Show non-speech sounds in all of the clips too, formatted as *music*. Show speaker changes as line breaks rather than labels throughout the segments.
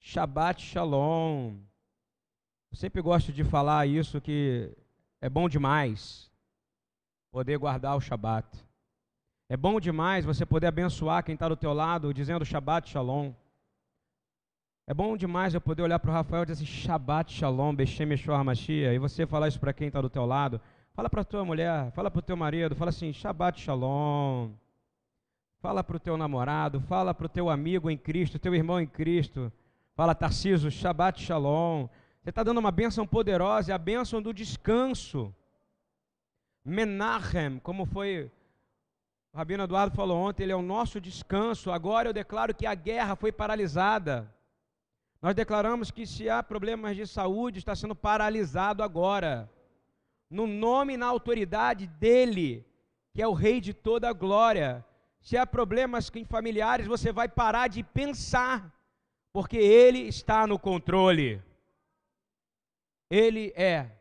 Shabbat Shalom. Eu sempre gosto de falar isso que é bom demais poder guardar o Shabat. É bom demais você poder abençoar quem está do teu lado dizendo Shabbat Shalom. É bom demais eu poder olhar para o Rafael e dizer assim, Shabbat Shalom, Beshem Yeshua HaMashiach, e você falar isso para quem está do teu lado. Fala para tua mulher, fala para o teu marido, fala assim, Shabbat Shalom. Fala para o teu namorado, fala para o teu amigo em Cristo, teu irmão em Cristo. Fala, Tarciso, Shabbat Shalom. Você está dando uma bênção poderosa, é a bênção do descanso. Menachem, como foi o Rabino Eduardo falou ontem, ele é o nosso descanso. Agora eu declaro que a guerra foi paralisada. Nós declaramos que se há problemas de saúde, está sendo paralisado agora. No nome e na autoridade dele, que é o Rei de toda a glória. Se há problemas em familiares, você vai parar de pensar, porque ele está no controle. Ele é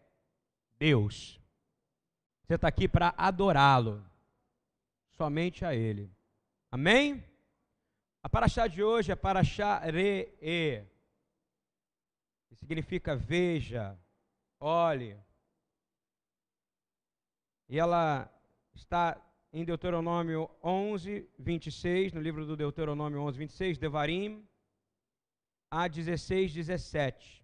Deus. Você está aqui para adorá-lo, somente a Ele. Amém? A paraxá de hoje é paraxá re-e que significa veja, olhe. E ela está em Deuteronômio 11, 26, no livro do Deuteronômio 11, 26, Devarim, a 16, 17.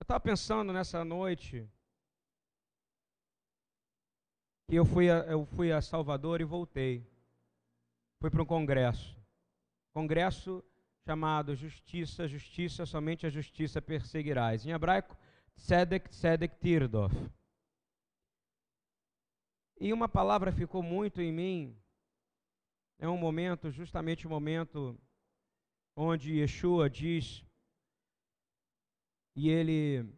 Eu estava pensando nessa noite que eu fui, a, eu fui a Salvador e voltei. Fui para um congresso congresso chamado Justiça, Justiça, somente a justiça perseguirás. Em hebraico, Tzedek, Tzedek, Tirdof. E uma palavra ficou muito em mim, é um momento, justamente o um momento onde Yeshua diz, e ele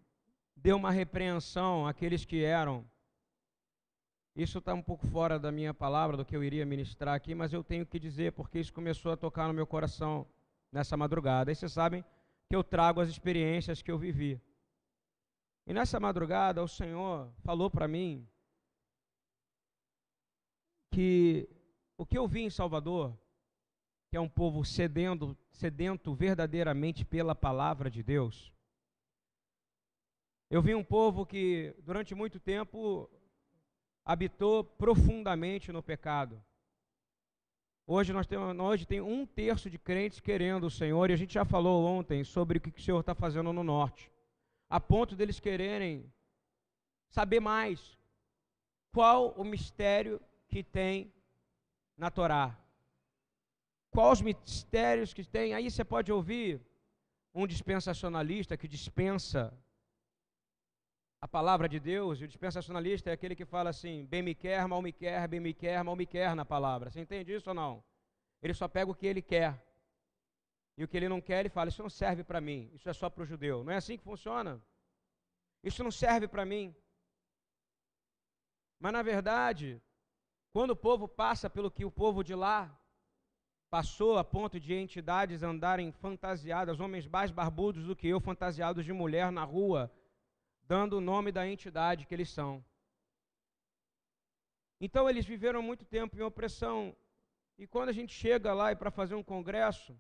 deu uma repreensão àqueles que eram isso está um pouco fora da minha palavra, do que eu iria ministrar aqui, mas eu tenho que dizer, porque isso começou a tocar no meu coração nessa madrugada. E vocês sabem que eu trago as experiências que eu vivi. E nessa madrugada, o Senhor falou para mim que o que eu vi em Salvador, que é um povo sedento, sedento verdadeiramente pela palavra de Deus, eu vi um povo que durante muito tempo habitou profundamente no pecado. Hoje nós temos, hoje tem um terço de crentes querendo o Senhor, e a gente já falou ontem sobre o que o Senhor está fazendo no norte, a ponto deles quererem saber mais qual o mistério que tem na Torá. Quais os mistérios que tem? Aí você pode ouvir um dispensacionalista que dispensa a palavra de Deus, e o dispensacionalista é aquele que fala assim, bem me quer, mal me quer, bem me quer, mal me quer na palavra. Você entende isso ou não? Ele só pega o que ele quer. E o que ele não quer, ele fala, isso não serve para mim, isso é só para o judeu. Não é assim que funciona? Isso não serve para mim. Mas na verdade, quando o povo passa pelo que o povo de lá passou a ponto de entidades andarem fantasiadas, homens mais barbudos do que eu, fantasiados de mulher na rua, dando o nome da entidade que eles são. Então eles viveram muito tempo em opressão. E quando a gente chega lá e para fazer um congresso,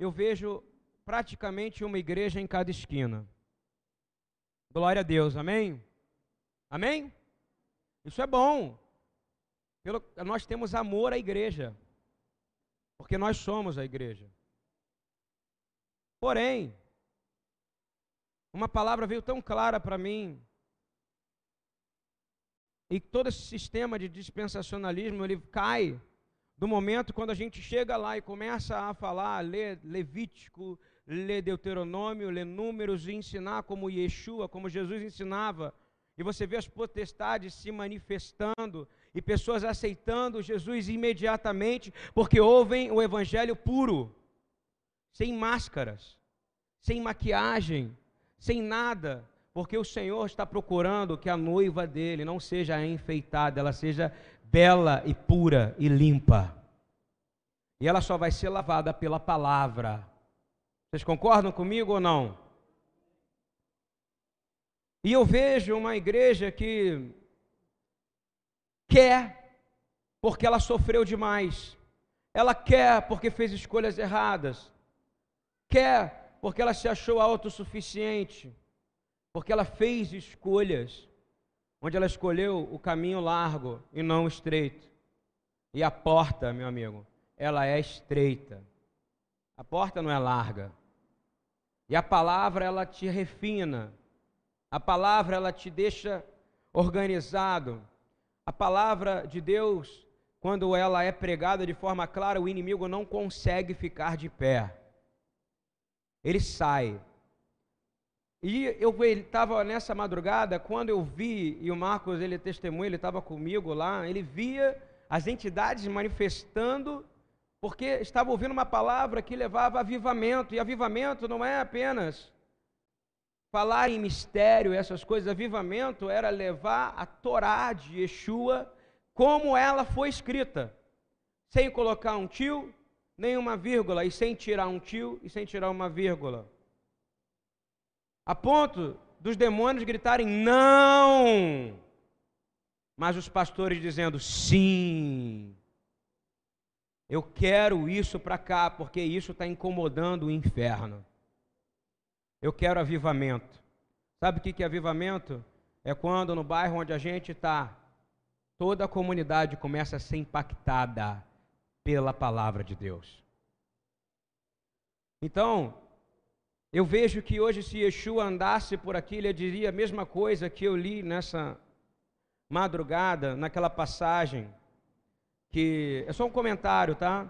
eu vejo praticamente uma igreja em cada esquina. Glória a Deus, amém? Amém? Isso é bom. Pelo, nós temos amor à igreja, porque nós somos a igreja. Porém, uma palavra veio tão clara para mim. E todo esse sistema de dispensacionalismo, ele cai do momento quando a gente chega lá e começa a falar, ler Levítico, ler Deuteronômio, ler números e ensinar como Yeshua, como Jesus ensinava. E você vê as potestades se manifestando e pessoas aceitando Jesus imediatamente, porque ouvem o evangelho puro, sem máscaras, sem maquiagem, sem nada, porque o Senhor está procurando que a noiva dele não seja enfeitada, ela seja bela e pura e limpa. E ela só vai ser lavada pela palavra. Vocês concordam comigo ou não? E eu vejo uma igreja que quer porque ela sofreu demais. Ela quer porque fez escolhas erradas. Quer porque ela se achou autossuficiente. Porque ela fez escolhas onde ela escolheu o caminho largo e não estreito. E a porta, meu amigo, ela é estreita. A porta não é larga. E a palavra ela te refina. A palavra ela te deixa organizado. A palavra de Deus, quando ela é pregada de forma clara, o inimigo não consegue ficar de pé. Ele sai. E eu estava nessa madrugada, quando eu vi, e o Marcos, ele testemunha, ele estava comigo lá, ele via as entidades manifestando, porque estava ouvindo uma palavra que levava avivamento, e avivamento não é apenas falar em mistério, essas coisas, avivamento era levar a Torá de Yeshua como ela foi escrita, sem colocar um tio, nem uma vírgula, e sem tirar um tio e sem tirar uma vírgula. A ponto dos demônios gritarem não, mas os pastores dizendo sim. Eu quero isso para cá, porque isso está incomodando o inferno. Eu quero avivamento. Sabe o que é avivamento? É quando no bairro onde a gente está, toda a comunidade começa a ser impactada pela palavra de Deus. Então, eu vejo que hoje, se Yeshua andasse por aqui, ele diria a mesma coisa que eu li nessa madrugada, naquela passagem, que é só um comentário, tá?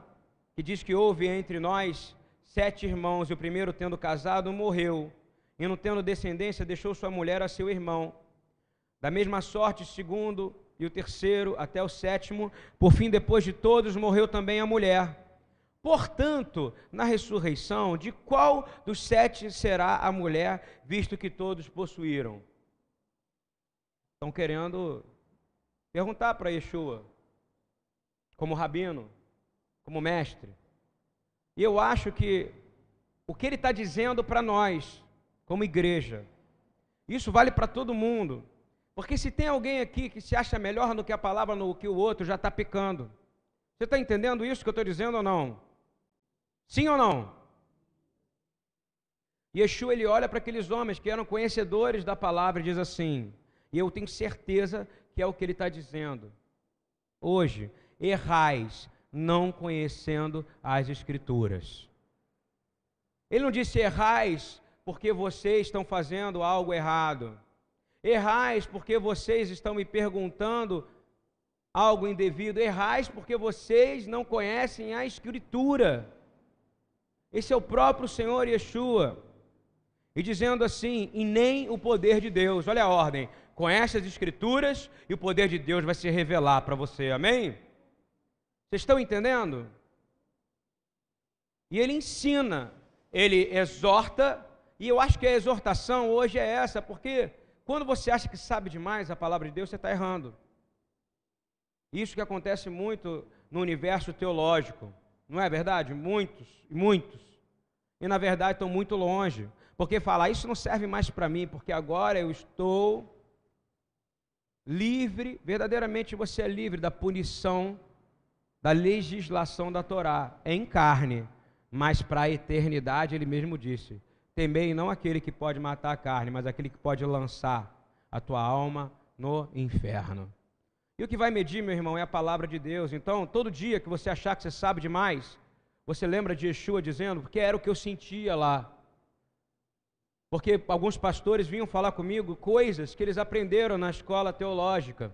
Que diz que houve entre nós sete irmãos, e o primeiro, tendo casado, morreu, e não tendo descendência, deixou sua mulher a seu irmão. Da mesma sorte, o segundo e o terceiro, até o sétimo, por fim, depois de todos, morreu também a mulher. Portanto, na ressurreição, de qual dos sete será a mulher, visto que todos possuíram? Estão querendo perguntar para Yeshua, como rabino, como mestre. E eu acho que o que ele está dizendo para nós, como igreja, isso vale para todo mundo. Porque se tem alguém aqui que se acha melhor do que a palavra no que o outro, já está pecando. Você está entendendo isso que eu estou dizendo ou não? Sim ou não? Yeshua ele olha para aqueles homens que eram conhecedores da palavra e diz assim, e eu tenho certeza que é o que ele está dizendo. Hoje, errais não conhecendo as Escrituras. Ele não disse errais porque vocês estão fazendo algo errado. Errais porque vocês estão me perguntando algo indevido. Errais porque vocês não conhecem a Escritura. Esse é o próprio Senhor Yeshua. E dizendo assim, e nem o poder de Deus. Olha a ordem. Conhece as Escrituras e o poder de Deus vai se revelar para você. Amém? Vocês estão entendendo? E ele ensina, ele exorta, e eu acho que a exortação hoje é essa, porque quando você acha que sabe demais a palavra de Deus, você está errando. Isso que acontece muito no universo teológico, não é verdade? Muitos, muitos. E na verdade estão muito longe, porque falar isso não serve mais para mim, porque agora eu estou livre, verdadeiramente você é livre da punição da legislação da Torá, em carne, mas para a eternidade, ele mesmo disse: temei não aquele que pode matar a carne, mas aquele que pode lançar a tua alma no inferno. E o que vai medir, meu irmão, é a palavra de Deus. Então, todo dia que você achar que você sabe demais, você lembra de Yeshua dizendo, porque era o que eu sentia lá. Porque alguns pastores vinham falar comigo coisas que eles aprenderam na escola teológica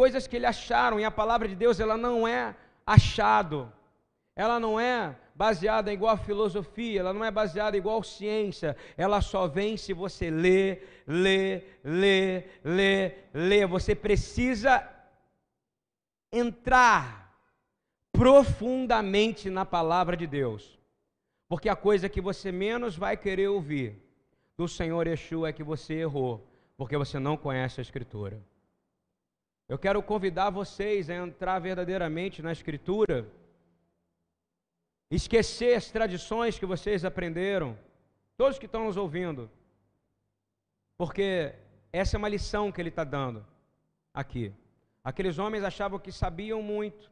coisas que ele acharam, e a palavra de Deus ela não é achado, ela não é baseada igual filosofia, ela não é baseada igual ciência, ela só vem se você lê, lê, lê, lê, lê. Você precisa entrar profundamente na palavra de Deus, porque a coisa que você menos vai querer ouvir do Senhor Yeshua é que você errou, porque você não conhece a Escritura. Eu quero convidar vocês a entrar verdadeiramente na Escritura, esquecer as tradições que vocês aprenderam, todos que estão nos ouvindo, porque essa é uma lição que ele está dando aqui. Aqueles homens achavam que sabiam muito.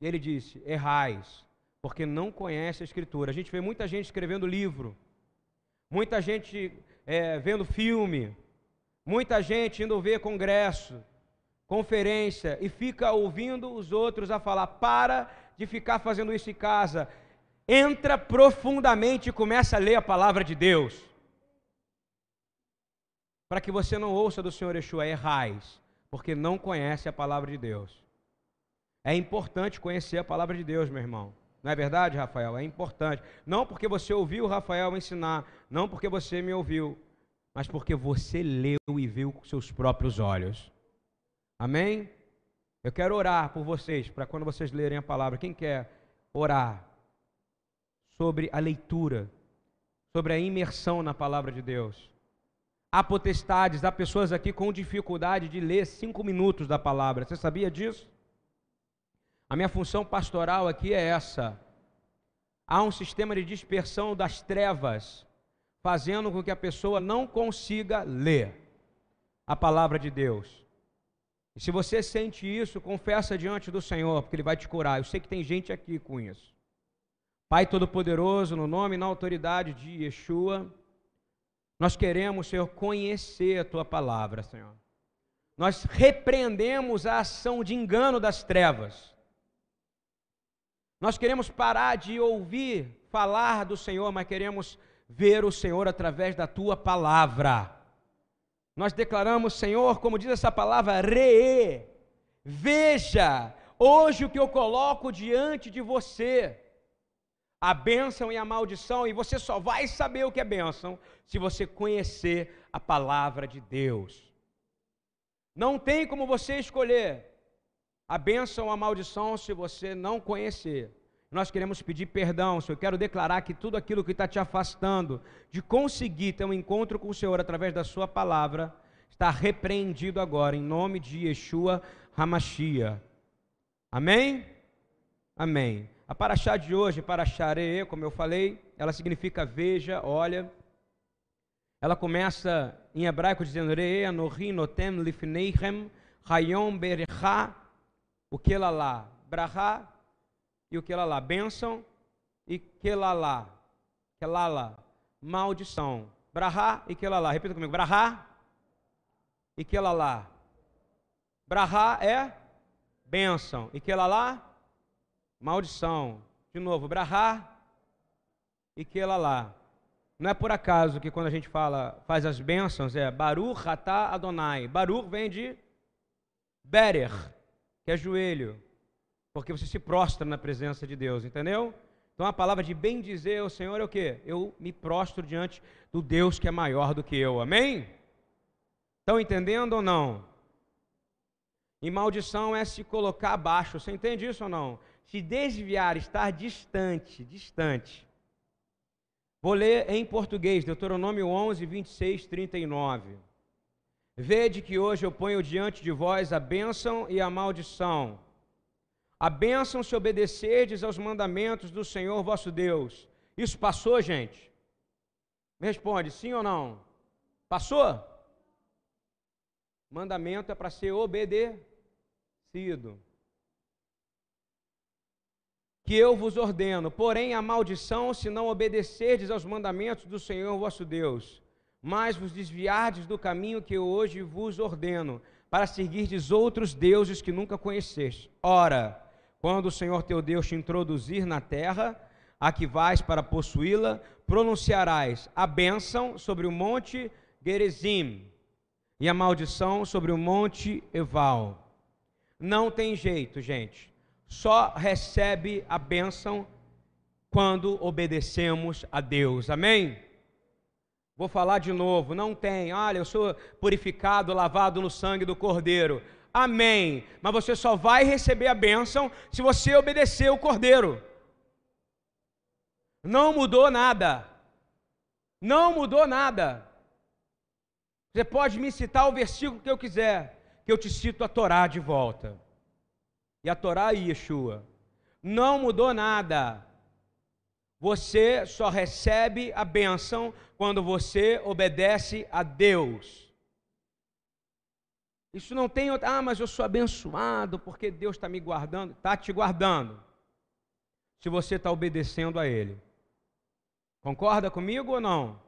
E ele disse: Errais, porque não conhece a Escritura. A gente vê muita gente escrevendo livro, muita gente é, vendo filme, muita gente indo ver congresso, conferência e fica ouvindo os outros a falar. Para de ficar fazendo isso em casa. Entra profundamente e começa a ler a palavra de Deus. Para que você não ouça do Senhor Yeshua, errais, porque não conhece a palavra de Deus. É importante conhecer a palavra de Deus, meu irmão. Não é verdade, Rafael? É importante. Não porque você ouviu o Rafael ensinar, não porque você me ouviu, mas porque você leu e viu com seus próprios olhos. Amém? Eu quero orar por vocês, para quando vocês lerem a palavra. Quem quer orar sobre a leitura, sobre a imersão na palavra de Deus? Há potestades, há pessoas aqui com dificuldade de ler cinco minutos da palavra. Você sabia disso? A minha função pastoral aqui é essa. Há um sistema de dispersão das trevas, fazendo com que a pessoa não consiga ler a palavra de Deus. E se você sente isso, confessa diante do Senhor, porque Ele vai te curar. Eu sei que tem gente aqui com isso. Pai Todo-Poderoso, no nome e na autoridade de Yeshua, nós queremos, Senhor, conhecer a Tua palavra, Senhor. Nós repreendemos a ação de engano das trevas. Nós queremos parar de ouvir falar do Senhor, mas queremos ver o Senhor através da Tua palavra. Nós declaramos, Senhor, como diz essa palavra, re, veja, hoje o que eu coloco diante de você, a bênção e a maldição, e você só vai saber o que é bênção se você conhecer a palavra de Deus. Não tem como você escolher a bênção ou a maldição se você não conhecer. Nós queremos pedir perdão, Senhor. Eu quero declarar que tudo aquilo que está te afastando de conseguir ter um encontro com o Senhor através da Sua palavra está repreendido agora, em nome de Yeshua Hamashia. Amém? Amém. A paraxá de hoje, paraxare, como eu falei, ela significa veja, olha. Ela começa em hebraico dizendo Re'e anohi notem lifneichem hayom berecha o que lá, brahá e o que lá, bênção e que lá, que lá, maldição. Brahá e que lá, repita comigo, brahá e que lá. Brahá é bênção e que lá, maldição. De novo, brahá e que lá. Não é por acaso que quando a gente fala, faz as bênçãos, é Baruch Atá Adonai. Baruch vem de Berer, que é joelho porque você se prostra na presença de Deus, entendeu? Então a palavra de bem dizer ao Senhor é o que? Eu me prostro diante do Deus que é maior do que eu, amém? Estão entendendo ou não? E maldição é se colocar abaixo, você entende isso ou não? Se desviar, estar distante, distante. Vou ler em português, Deuteronômio 11, 26, 39. Vede que hoje eu ponho diante de vós a bênção e a maldição. A bênção se obedecerdes aos mandamentos do Senhor vosso Deus. Isso passou, gente? Me responde, sim ou não? Passou? Mandamento é para ser obedecido. Que eu vos ordeno, porém a maldição se não obedecerdes aos mandamentos do Senhor vosso Deus, mas vos desviardes do caminho que eu hoje vos ordeno, para seguirdes outros deuses que nunca conheceste. Ora, quando o Senhor teu Deus te introduzir na terra, a que vais para possuí-la, pronunciarás a bênção sobre o monte Gerizim e a maldição sobre o monte Eval. Não tem jeito, gente. Só recebe a bênção quando obedecemos a Deus. Amém? Vou falar de novo, não tem. Olha, eu sou purificado, lavado no sangue do Cordeiro. Amém. Mas você só vai receber a bênção se você obedecer o cordeiro. Não mudou nada. Não mudou nada. Você pode me citar o versículo que eu quiser, que eu te cito a Torá de volta. E a Torá e Yeshua. Não mudou nada. Você só recebe a bênção quando você obedece a Deus. Isso não tem outra. Ah, mas eu sou abençoado porque Deus está me guardando. Está te guardando. Se você está obedecendo a Ele. Concorda comigo ou não?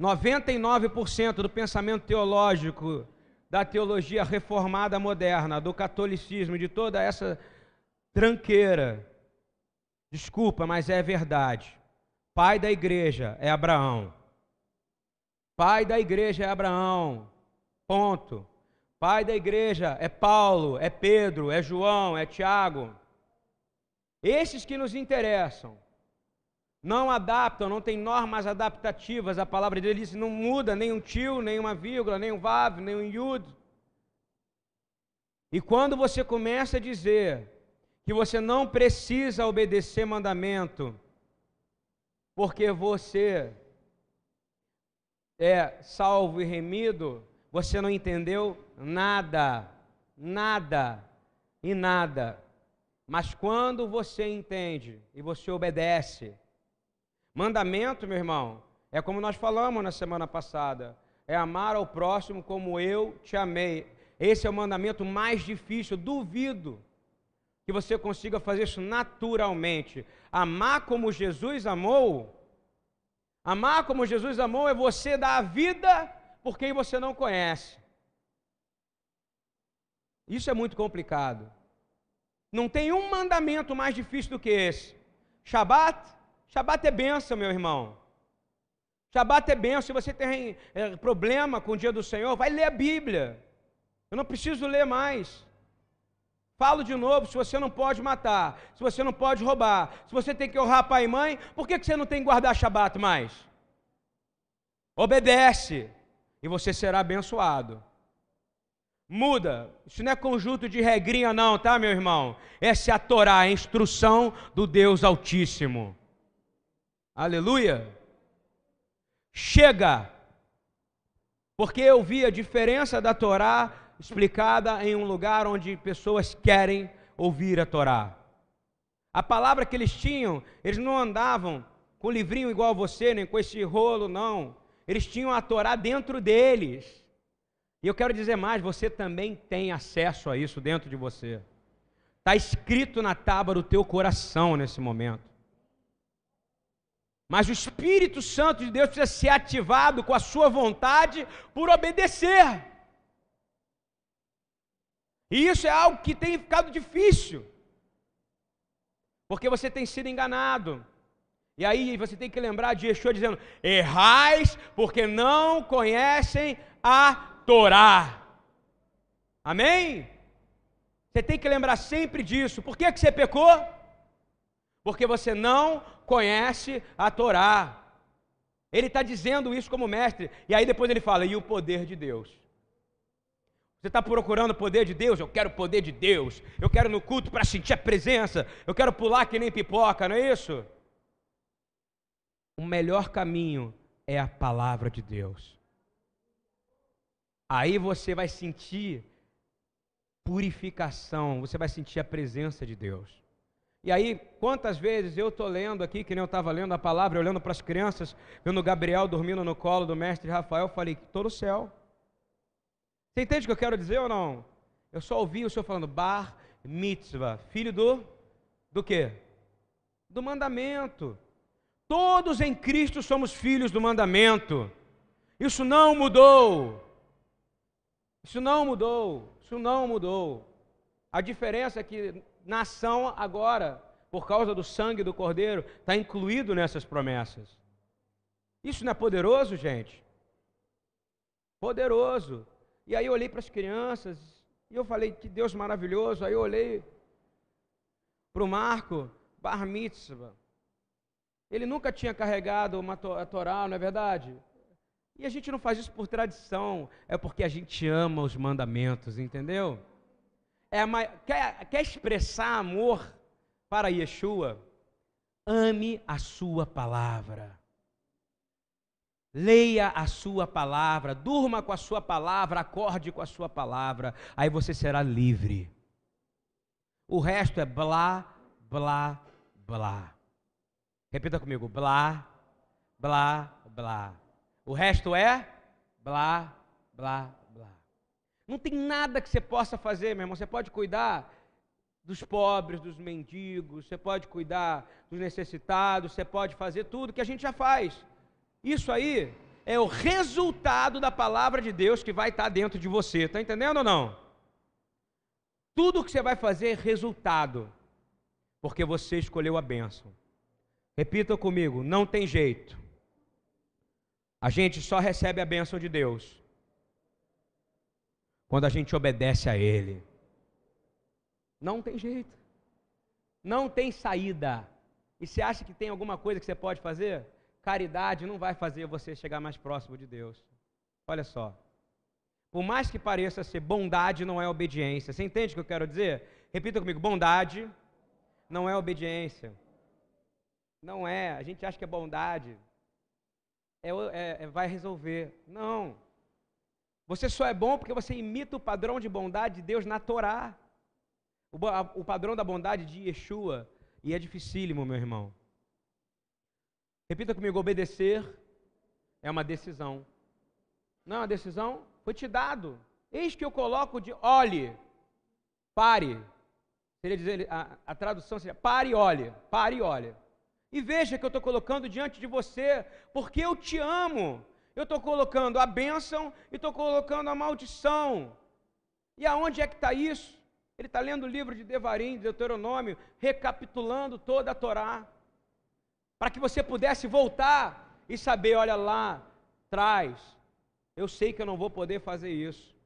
99% do pensamento teológico da teologia reformada moderna, do catolicismo, de toda essa tranqueira. Desculpa, mas é verdade. Pai da igreja é Abraão. Pai da igreja é Abraão. Ponto. Pai da igreja é Paulo, é Pedro, é João, é Tiago. Esses que nos interessam. Não adaptam, não tem normas adaptativas. A palavra dele diz: não muda nem um tio, nem uma vírgula, nem um vav, nem um yud. E quando você começa a dizer que você não precisa obedecer mandamento, porque você é salvo e remido, você não entendeu nada, nada e nada. Mas quando você entende e você obedece, mandamento, meu irmão, é como nós falamos na semana passada, é amar ao próximo como eu te amei. Esse é o mandamento mais difícil, duvido que você consiga fazer isso naturalmente. Amar como Jesus amou, amar como Jesus amou é você dar a vida por quem você não conhece. Isso é muito complicado. Não tem um mandamento mais difícil do que esse. Shabat, Shabat é benção, meu irmão. Shabat é benção. Se você tem é, problema com o dia do Senhor, vai ler a Bíblia. Eu não preciso ler mais. Falo de novo, se você não pode matar, se você não pode roubar, se você tem que honrar pai e mãe, por que, que você não tem que guardar Shabat mais? Obedece e você será abençoado. Muda. Isso não é conjunto de regrinha, não, tá, meu irmão? Essa é a Torá, a instrução do Deus Altíssimo. Aleluia. Chega. Porque eu vi a diferença da Torá explicada em um lugar onde pessoas querem ouvir a Torá. A palavra que eles tinham, eles não andavam com livrinho igual você, nem com esse rolo, não. Eles tinham a Torá dentro deles. E eu quero dizer mais: você também tem acesso a isso dentro de você. Está escrito na tábua do teu coração nesse momento. Mas o Espírito Santo de Deus precisa ser ativado com a sua vontade por obedecer. E isso é algo que tem ficado difícil. Porque você tem sido enganado. E aí você tem que lembrar de Yeshua dizendo: errais porque não conhecem a Torá. Amém? Você tem que lembrar sempre disso. Por que, que você pecou? Porque você não conhece a Torá. Ele está dizendo isso como mestre. E aí depois ele fala: e o poder de Deus? Você está procurando o poder de Deus? Eu quero o poder de Deus. Eu quero no culto para sentir a presença. Eu quero pular que nem pipoca, não é isso? O melhor caminho é a palavra de Deus. Aí você vai sentir purificação, você vai sentir a presença de Deus. E aí, quantas vezes eu estou lendo aqui, que nem eu estava lendo a palavra, olhando para as crianças, vendo Gabriel dormindo no colo do mestre Rafael, falei, estou no céu. Você entende o que eu quero dizer ou não? Eu só ouvi o senhor falando bar mitzvah, filho do do quê? Do mandamento. Todos em Cristo somos filhos do mandamento. Isso não mudou. Isso não mudou. Isso não mudou. A diferença é que nação agora, por causa do sangue do Cordeiro, está incluído nessas promessas. Isso não é poderoso, gente? Poderoso. E aí eu olhei para as crianças e eu falei, que Deus maravilhoso. Aí eu olhei para o Marco, Bar Mitzvah. Ele nunca tinha carregado uma to a Torá, não é verdade? E a gente não faz isso por tradição, é porque a gente ama os mandamentos, entendeu? É uma, quer, quer expressar amor para Yeshua? Ame a sua palavra. Leia a sua palavra, durma com a sua palavra, acorde com a sua palavra, aí você será livre. O resto é blá, blá, blá. Repita comigo: blá, blá, blá. O resto é blá, blá, blá. Não tem nada que você possa fazer, meu irmão. Você pode cuidar dos pobres, dos mendigos, você pode cuidar dos necessitados, você pode fazer tudo que a gente já faz. Isso aí é o resultado da palavra de Deus que vai estar dentro de você. Está entendendo ou não? Tudo que você vai fazer é resultado, porque você escolheu a bênção. Repita comigo: não tem jeito. A gente só recebe a bênção de Deus quando a gente obedece a Ele. Não tem jeito. Não tem saída. E você acha que tem alguma coisa que você pode fazer? Caridade não vai fazer você chegar mais próximo de Deus. Olha só. Por mais que pareça ser bondade, não é obediência. Você entende o que eu quero dizer? Repita comigo: bondade não é obediência. Não é. A gente acha que é bondade. É, é, é, vai resolver. Não. Você só é bom porque você imita o padrão de bondade de Deus na Torá. O, a, o padrão da bondade de Yeshua. E é dificílimo, meu irmão. Repita comigo: obedecer é uma decisão. Não é uma decisão? Foi te dado. Eis que eu coloco de olhe, pare. Seria dizer, a, a tradução seria pare e olhe, pare e olhe. E veja que eu estou colocando diante de você, porque eu te amo. Eu estou colocando a bênção e estou colocando a maldição. E aonde é que está isso? Ele está lendo o livro de Devarim, de Deuteronômio, recapitulando toda a Torá, para que você pudesse voltar e saber: olha lá, traz, eu sei que eu não vou poder fazer isso.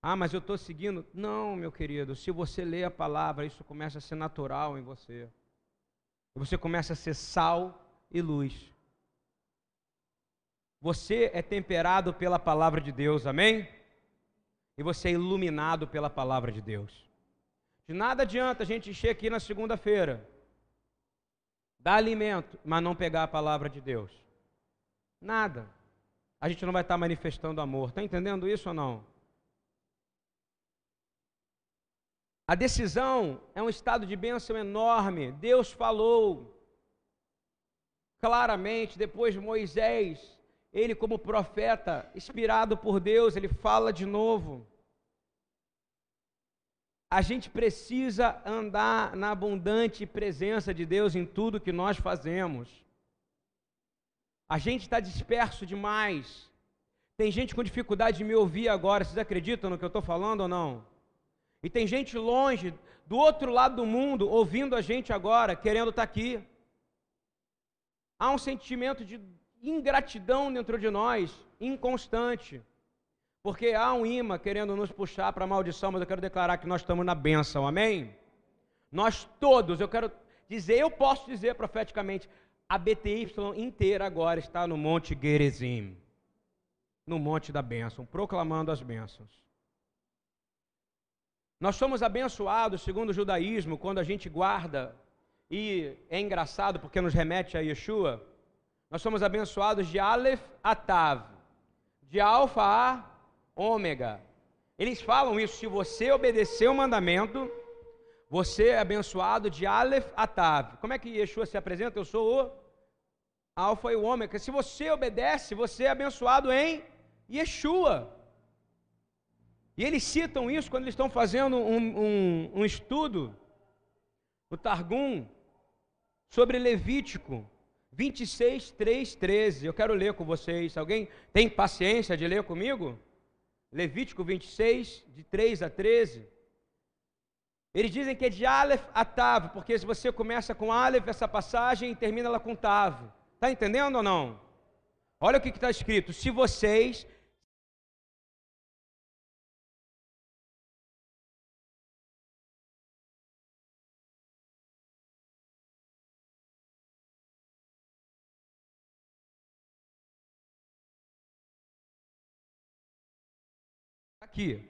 Ah, mas eu estou seguindo. Não, meu querido, se você lê a palavra, isso começa a ser natural em você. Você começa a ser sal e luz. Você é temperado pela palavra de Deus, amém? e você é iluminado pela palavra de Deus. De nada adianta a gente encher aqui na segunda-feira, dar alimento, mas não pegar a palavra de Deus. Nada. A gente não vai estar manifestando amor. Está entendendo isso ou não? A decisão é um estado de bênção enorme. Deus falou claramente, depois Moisés ele, como profeta, inspirado por Deus, ele fala de novo. A gente precisa andar na abundante presença de Deus em tudo que nós fazemos. A gente está disperso demais. Tem gente com dificuldade de me ouvir agora. Vocês acreditam no que eu estou falando ou não? E tem gente longe, do outro lado do mundo, ouvindo a gente agora, querendo estar tá aqui. Há um sentimento de ingratidão dentro de nós, inconstante. Porque há um imã querendo nos puxar para a maldição, mas eu quero declarar que nós estamos na bênção, amém? Nós todos, eu quero dizer, eu posso dizer profeticamente, a BTY inteira agora está no Monte Gerizim, no Monte da Bênção, proclamando as bênçãos. Nós somos abençoados, segundo o judaísmo, quando a gente guarda, e é engraçado porque nos remete a Yeshua, nós somos abençoados de Aleph a Tav, de Alfa a Ômega. Eles falam isso, se você obedecer o mandamento, você é abençoado de Aleph a Tav. Como é que Yeshua se apresenta? Eu sou o Alfa e o Ômega. Se você obedece, você é abençoado em Yeshua. E eles citam isso quando eles estão fazendo um, um, um estudo, o Targum, sobre Levítico. 26, 3, 13. Eu quero ler com vocês. Alguém tem paciência de ler comigo? Levítico 26, de 3 a 13. Eles dizem que é de Aleph a Tav, porque se você começa com Aleph, essa passagem, e termina ela com Tav. Está entendendo ou não? Olha o que está escrito: se vocês Aqui,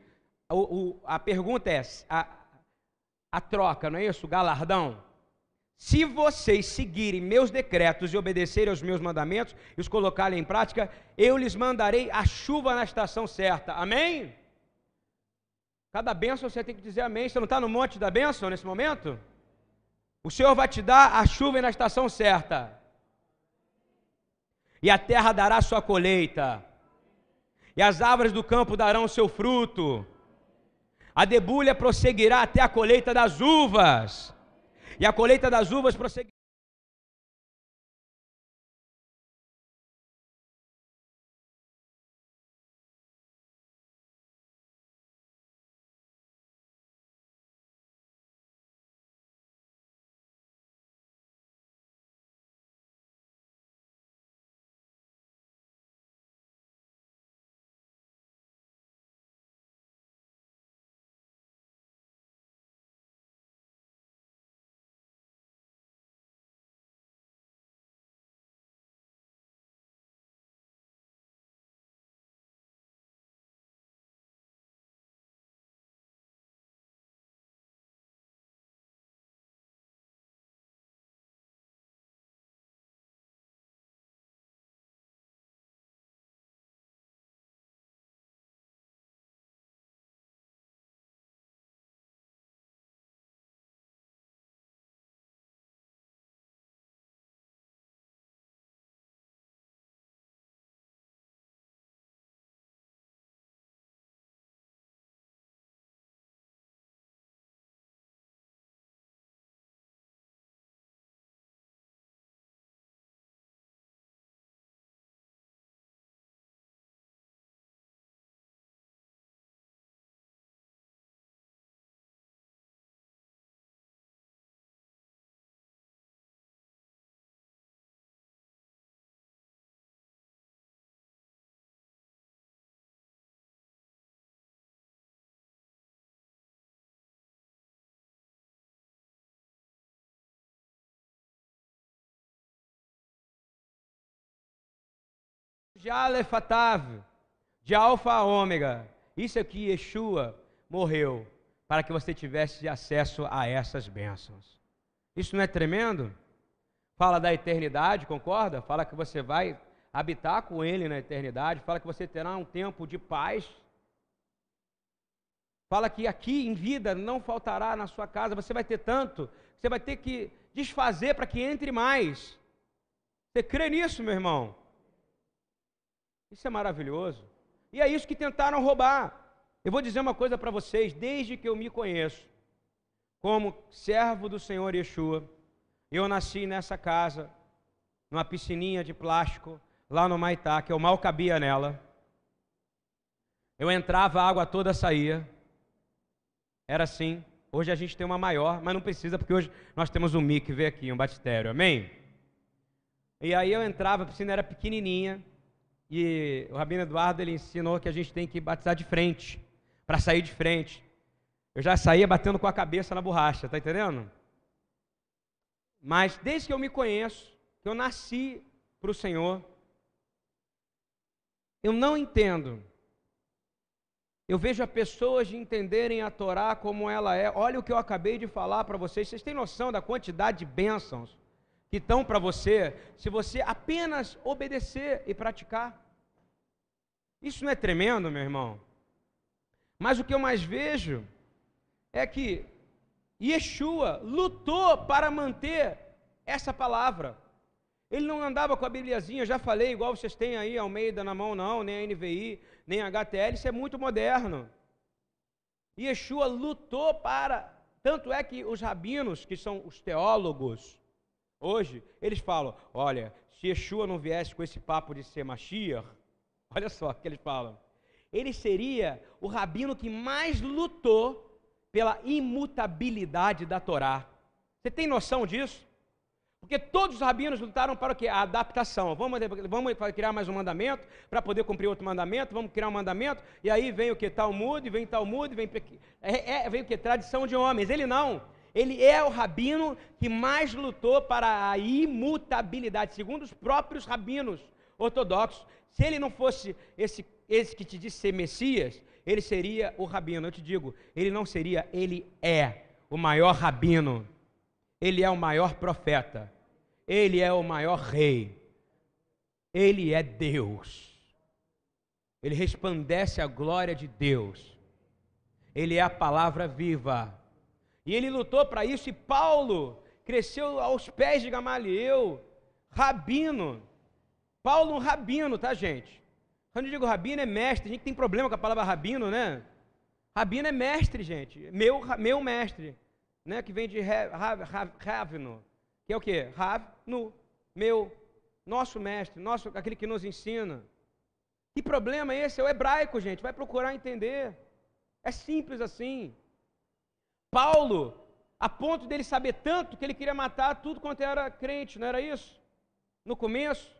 o, o, a pergunta é: a, a troca, não é isso? O galardão. Se vocês seguirem meus decretos e obedecerem aos meus mandamentos e os colocarem em prática, eu lhes mandarei a chuva na estação certa. Amém? Cada bênção você tem que dizer amém. Você não está no monte da bênção nesse momento? O Senhor vai te dar a chuva na estação certa. E a terra dará sua colheita e as árvores do campo darão seu fruto. A debulha prosseguirá até a colheita das uvas, e a colheita das uvas prosseguirá. De Aleph de Alfa a Ômega. Isso aqui, Yeshua morreu para que você tivesse acesso a essas bênçãos. Isso não é tremendo? Fala da eternidade, concorda? Fala que você vai habitar com Ele na eternidade. Fala que você terá um tempo de paz. Fala que aqui em vida não faltará na sua casa. Você vai ter tanto, você vai ter que desfazer para que entre mais. Você crê nisso, meu irmão? Isso é maravilhoso. E é isso que tentaram roubar. Eu vou dizer uma coisa para vocês: desde que eu me conheço, como servo do Senhor Yeshua, eu nasci nessa casa, numa piscininha de plástico, lá no Maitá, que eu mal cabia nela. Eu entrava, a água toda saía. Era assim. Hoje a gente tem uma maior, mas não precisa, porque hoje nós temos um mic, vê aqui, um batistério, amém? E aí eu entrava, a piscina era pequenininha, e o Rabino Eduardo ele ensinou que a gente tem que batizar de frente, para sair de frente. Eu já saía batendo com a cabeça na borracha, tá entendendo? Mas desde que eu me conheço, que eu nasci para o Senhor, eu não entendo. Eu vejo as pessoas de entenderem a Torá como ela é. Olha o que eu acabei de falar para vocês. Vocês têm noção da quantidade de bênçãos que estão para você se você apenas obedecer e praticar? Isso não é tremendo, meu irmão? Mas o que eu mais vejo é que Yeshua lutou para manter essa palavra. Ele não andava com a Bibliazinha, já falei, igual vocês têm aí Almeida na mão, não, nem a NVI, nem a HTL, isso é muito moderno. Yeshua lutou para. Tanto é que os rabinos, que são os teólogos, hoje, eles falam: olha, se Yeshua não viesse com esse papo de ser Mashiach, *laughs* Olha só o que eles falam. Ele seria o rabino que mais lutou pela imutabilidade da Torá. Você tem noção disso? Porque todos os rabinos lutaram para o quê? A adaptação. Vamos, vamos criar mais um mandamento para poder cumprir outro mandamento, vamos criar um mandamento, e aí vem o que? Talmud, vem Talmud, vem, é, é, vem o que? Tradição de homens. Ele não. Ele é o rabino que mais lutou para a imutabilidade, segundo os próprios rabinos ortodoxos. Se ele não fosse esse, esse que te disse ser Messias, ele seria o rabino. Eu te digo, ele não seria, ele é o maior rabino. Ele é o maior profeta. Ele é o maior rei. Ele é Deus. Ele resplandece a glória de Deus. Ele é a palavra viva. E ele lutou para isso, e Paulo cresceu aos pés de Gamaliel, rabino. Paulo, um rabino, tá, gente? Quando eu digo rabino, é mestre. A gente tem problema com a palavra rabino, né? Rabino é mestre, gente. Meu, meu mestre. Né? Que vem de Ravno. Que é o quê? Rav, nu. Meu. Nosso mestre. Nosso, aquele que nos ensina. Que problema é esse? É o hebraico, gente. Vai procurar entender. É simples assim. Paulo, a ponto dele saber tanto que ele queria matar tudo quanto era crente, não era isso? No começo.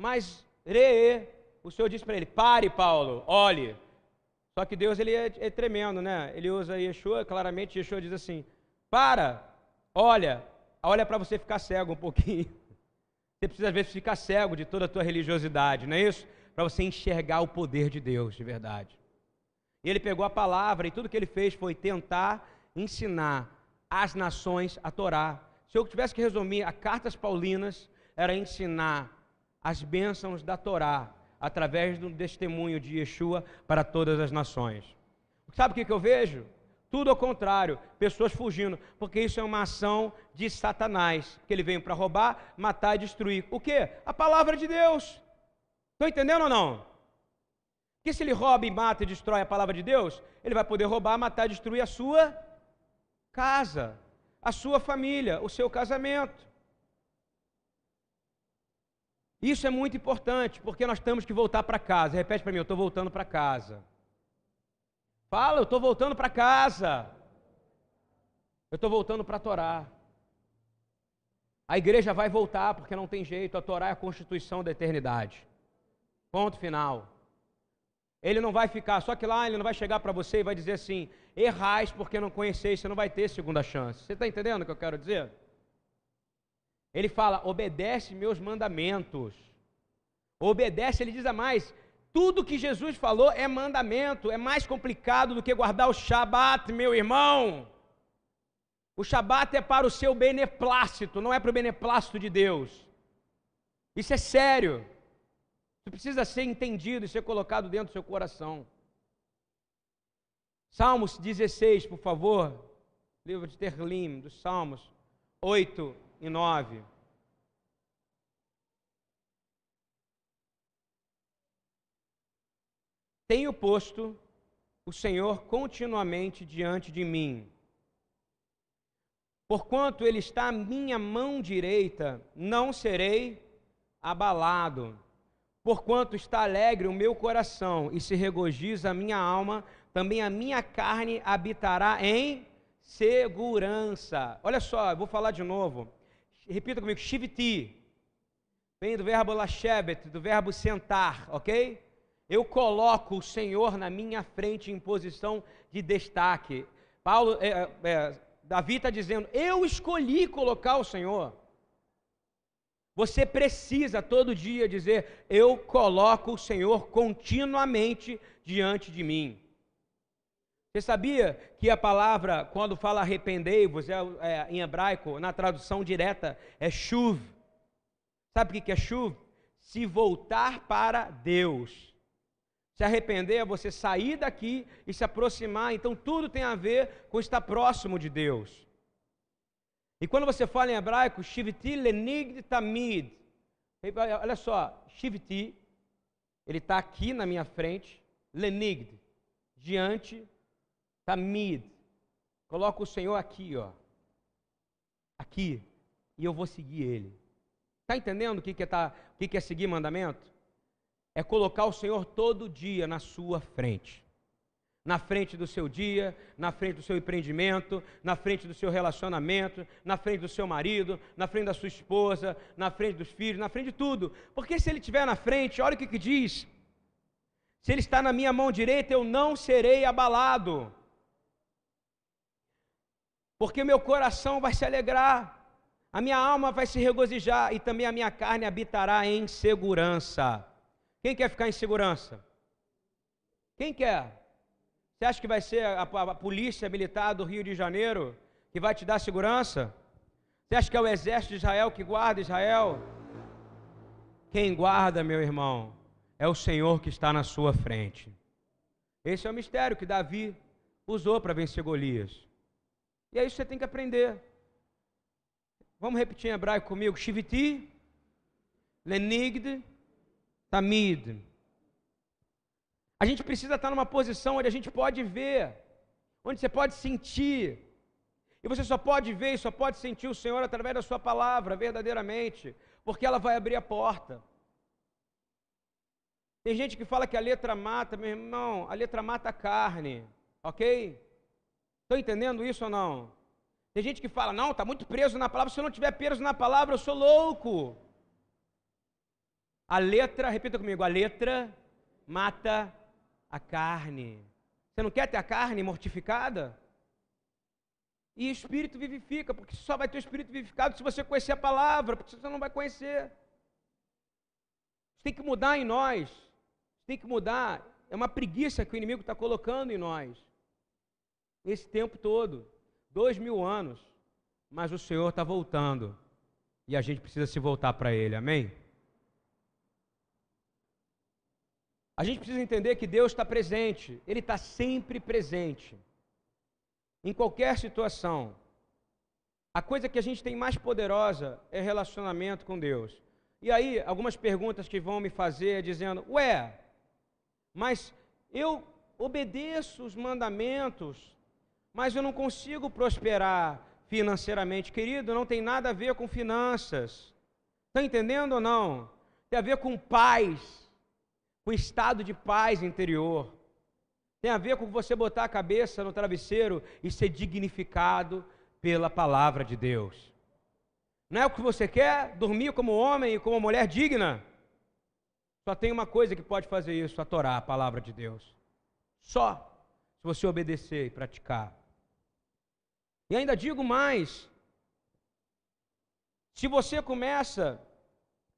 Mas, re, o Senhor disse para ele: pare, Paulo, olhe. Só que Deus ele é, é tremendo, né? Ele usa Yeshua, claramente Yeshua diz assim: para, olha, olha para você ficar cego um pouquinho. *laughs* Você precisa às vezes ficar cego de toda a tua religiosidade, não é isso? Para você enxergar o poder de Deus de verdade. E ele pegou a palavra e tudo que ele fez foi tentar ensinar as nações a Torá. Se eu tivesse que resumir a cartas paulinas, era ensinar as bênçãos da Torá através do testemunho de Yeshua para todas as nações. Sabe o que, eu vejo? Tudo ao contrário, pessoas fugindo, porque isso é uma ação de Satanás, que ele veio para roubar, matar e destruir. O que? A palavra de Deus. Estão entendendo ou não? Que se ele rouba e mata e destrói a palavra de Deus, ele vai poder roubar, matar e destruir a sua casa, a sua família, o seu casamento. Isso é muito importante, porque nós temos que voltar para casa. Repete para mim, eu estou voltando para casa. Fala, eu estou voltando para casa. Eu estou voltando para a Torá. A igreja vai voltar, porque não tem jeito. A Torá é a constituição da eternidade. Ponto final. Ele não vai ficar, só que lá ele não vai chegar para você e vai dizer assim: errais porque não conheceis, você não vai ter segunda chance. Você está entendendo o que eu quero dizer? Ele fala: obedece meus mandamentos. Obedece, ele diz a mais: tudo que Jesus falou é mandamento, é mais complicado do que guardar o Shabat, meu irmão. O Shabat é para o seu beneplácito, não é para o beneplácito de Deus. Isso é sério. Isso precisa ser entendido e ser colocado dentro do seu coração. Salmos 16, por favor. Livro de Terlim, dos Salmos 8 e 9. Tenho posto o Senhor continuamente diante de mim. Porquanto Ele está à minha mão direita, não serei abalado. Porquanto está alegre o meu coração e se regozija a minha alma, também a minha carne habitará em segurança. Olha só, vou falar de novo. Repita comigo, shiviti. Vem do verbo lashebet, do verbo sentar, ok? Eu coloco o Senhor na minha frente em posição de destaque. Paulo, é, é, é Davi está dizendo: Eu escolhi colocar o Senhor. Você precisa todo dia dizer: Eu coloco o Senhor continuamente diante de mim. Você sabia que a palavra, quando fala arrependei-vos, é, é, em hebraico, na tradução direta, é chuv. Sabe o que é chuv? Se voltar para Deus. Se arrepender é você sair daqui e se aproximar. Então tudo tem a ver com estar próximo de Deus. E quando você fala em hebraico, Shivti lenigd tamid. Olha só, Shivti, ele está aqui na minha frente, lenigd, diante, tamid. Coloca o Senhor aqui, ó. Aqui. E eu vou seguir ele. Está entendendo o que, que, é, tá, o que, que é seguir mandamento? é colocar o Senhor todo dia na sua frente. Na frente do seu dia, na frente do seu empreendimento, na frente do seu relacionamento, na frente do seu marido, na frente da sua esposa, na frente dos filhos, na frente de tudo. Porque se ele estiver na frente, olha o que, que diz: se ele está na minha mão direita, eu não serei abalado. Porque meu coração vai se alegrar, a minha alma vai se regozijar e também a minha carne habitará em segurança. Quem quer ficar em segurança? Quem quer? Você acha que vai ser a, a, a, polícia militar do Rio de Janeiro que vai te dar segurança? Você acha que é o exército de Israel que guarda Israel? Quem guarda, meu irmão, é o Senhor que está na sua frente. Esse é o mistério que Davi usou para vencer Golias. E é isso que você tem que aprender. Vamos repetir em hebraico comigo: Shiviti, Lenigde, Tamid. A gente precisa estar numa posição onde a gente pode ver, onde você pode sentir. E você só pode ver e só pode sentir o Senhor através da Sua palavra, verdadeiramente, porque ela vai abrir a porta. Tem gente que fala que a letra mata, meu irmão, a letra mata a carne, ok? Estão entendendo isso ou não? Tem gente que fala, não, está muito preso na palavra, se eu não tiver preso na palavra, eu sou louco. A letra, repita comigo, a letra mata a carne. Você não quer ter a carne mortificada? E o espírito vivifica, porque só vai ter o espírito vivificado se você conhecer a palavra, porque você não vai conhecer. Tem que mudar em nós tem que mudar. É uma preguiça que o inimigo está colocando em nós. Esse tempo todo. Dois mil anos. Mas o Senhor está voltando. E a gente precisa se voltar para Ele. Amém? A gente precisa entender que Deus está presente. Ele está sempre presente. Em qualquer situação. A coisa que a gente tem mais poderosa é relacionamento com Deus. E aí, algumas perguntas que vão me fazer dizendo: Ué, mas eu obedeço os mandamentos, mas eu não consigo prosperar financeiramente. Querido, não tem nada a ver com finanças. Está entendendo ou não? Tem a ver com paz, com estado de paz interior. Tem a ver com você botar a cabeça no travesseiro e ser dignificado pela palavra de Deus. Não é o que você quer? Dormir como homem e como mulher digna? Só tem uma coisa que pode fazer isso: a Torá, a palavra de Deus. Só se você obedecer e praticar. E ainda digo mais: se você começa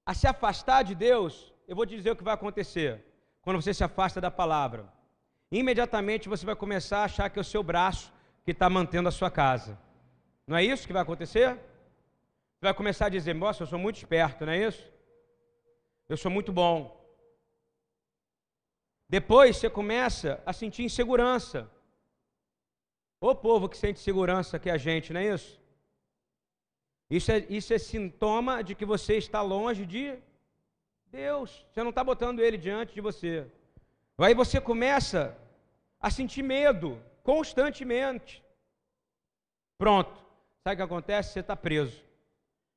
a se afastar de Deus, eu vou te dizer o que vai acontecer quando você se afasta da palavra. Imediatamente você vai começar a achar que é o seu braço que está mantendo a sua casa. Não é isso que vai acontecer? Você vai começar a dizer: Nossa, eu sou muito esperto, não é isso? Eu sou muito bom. Depois você começa a sentir insegurança. O povo que sente segurança que a gente, não é isso? Isso é, isso é sintoma de que você está longe de Deus. Você não está botando Ele diante de você. Aí você começa a sentir medo constantemente. Pronto. Sabe o que acontece? Você está preso.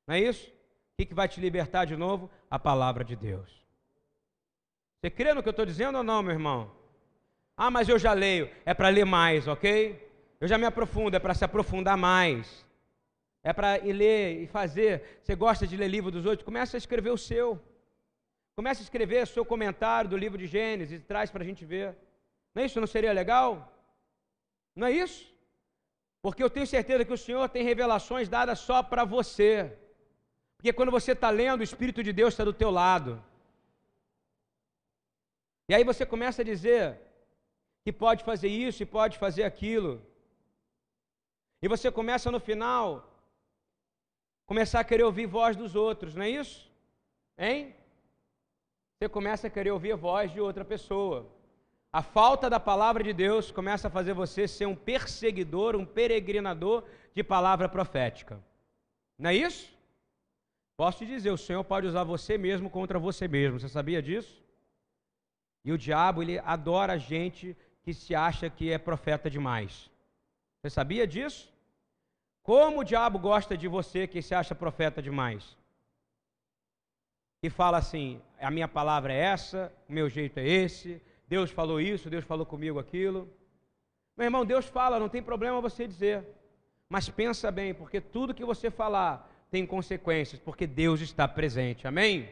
Não é isso? O que vai te libertar de novo? A palavra de Deus. Você crê no que eu estou dizendo ou não, meu irmão? Ah, mas eu já leio. É para ler mais, ok? Eu já me aprofundo, é para se aprofundar mais. É para ir ler e fazer. Você gosta de ler livro dos outros? Começa a escrever o seu. Começa a escrever o seu comentário do livro de Gênesis e traz para a gente ver. Não é isso? Não seria legal? Não é isso? Porque eu tenho certeza que o Senhor tem revelações dadas só para você. Porque quando você está lendo, o Espírito de Deus está do teu lado. E aí você começa a dizer que pode fazer isso e pode fazer aquilo. E você começa no final começar a querer ouvir voz dos outros, não é isso? Hein? Você começa a querer ouvir a voz de outra pessoa. A falta da palavra de Deus começa a fazer você ser um perseguidor, um peregrinador de palavra profética. Não é isso? Posso te dizer, o Senhor pode usar você mesmo contra você mesmo. Você sabia disso? E o diabo, ele adora gente que se acha que é profeta demais. Você sabia disso? Como o diabo gosta de você que se acha profeta demais? E fala assim: a minha palavra é essa, o meu jeito é esse, Deus falou isso, Deus falou comigo aquilo. Meu irmão, Deus fala, não tem problema você dizer. Mas pensa bem, porque tudo que você falar tem consequências, porque Deus está presente. Amém?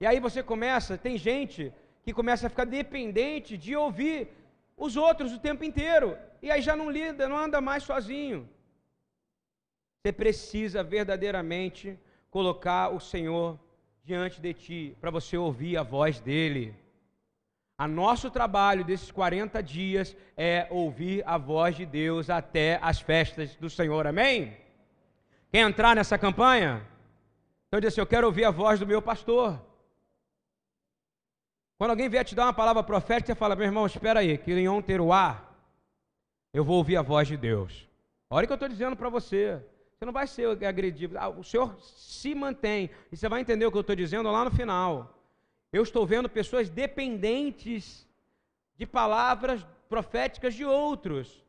E aí você começa, tem gente que começa a ficar dependente de ouvir os outros o tempo inteiro. E aí já não lida, não anda mais sozinho. Você precisa verdadeiramente colocar o Senhor diante de ti, para você ouvir a voz dele. A nosso trabalho desses 40 dias é ouvir a voz de Deus até as festas do Senhor. Amém? Quer entrar nessa campanha? Então diz assim: Eu quero ouvir a voz do meu pastor. Quando alguém vier te dar uma palavra profética, você fala: Meu irmão, espera aí, que em Onteruá eu vou ouvir a voz de Deus. Olha o que eu estou dizendo para você. Você não vai ser agredido. Ah, o Senhor se mantém. E você vai entender o que eu estou dizendo lá no final. Eu estou vendo pessoas dependentes de palavras proféticas de outros,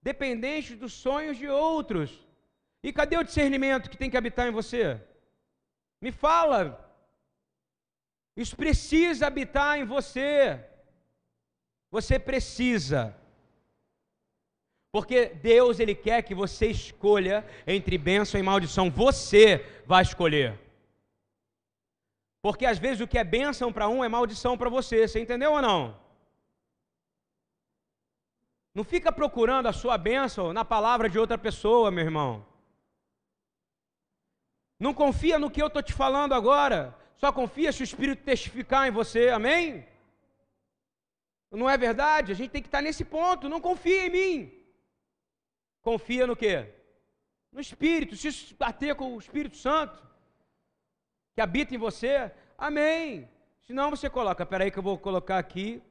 dependentes dos sonhos de outros. E cadê o discernimento que tem que habitar em você? Me fala. Isso precisa habitar em você. Você precisa. Porque Deus ele quer que você escolha entre bênção e maldição. Você vai escolher. Porque às vezes o que é bênção para um é maldição para você. Você entendeu ou não? Não fica procurando a sua bênção na palavra de outra pessoa, meu irmão. Não confia no que eu estou te falando agora. Só confia se o Espírito testificar em você. Amém? Não é verdade? A gente tem que estar nesse ponto. Não confia em mim. Confia no quê? No Espírito. Se bater com o Espírito Santo que habita em você, amém. Senão você coloca, peraí que eu vou colocar aqui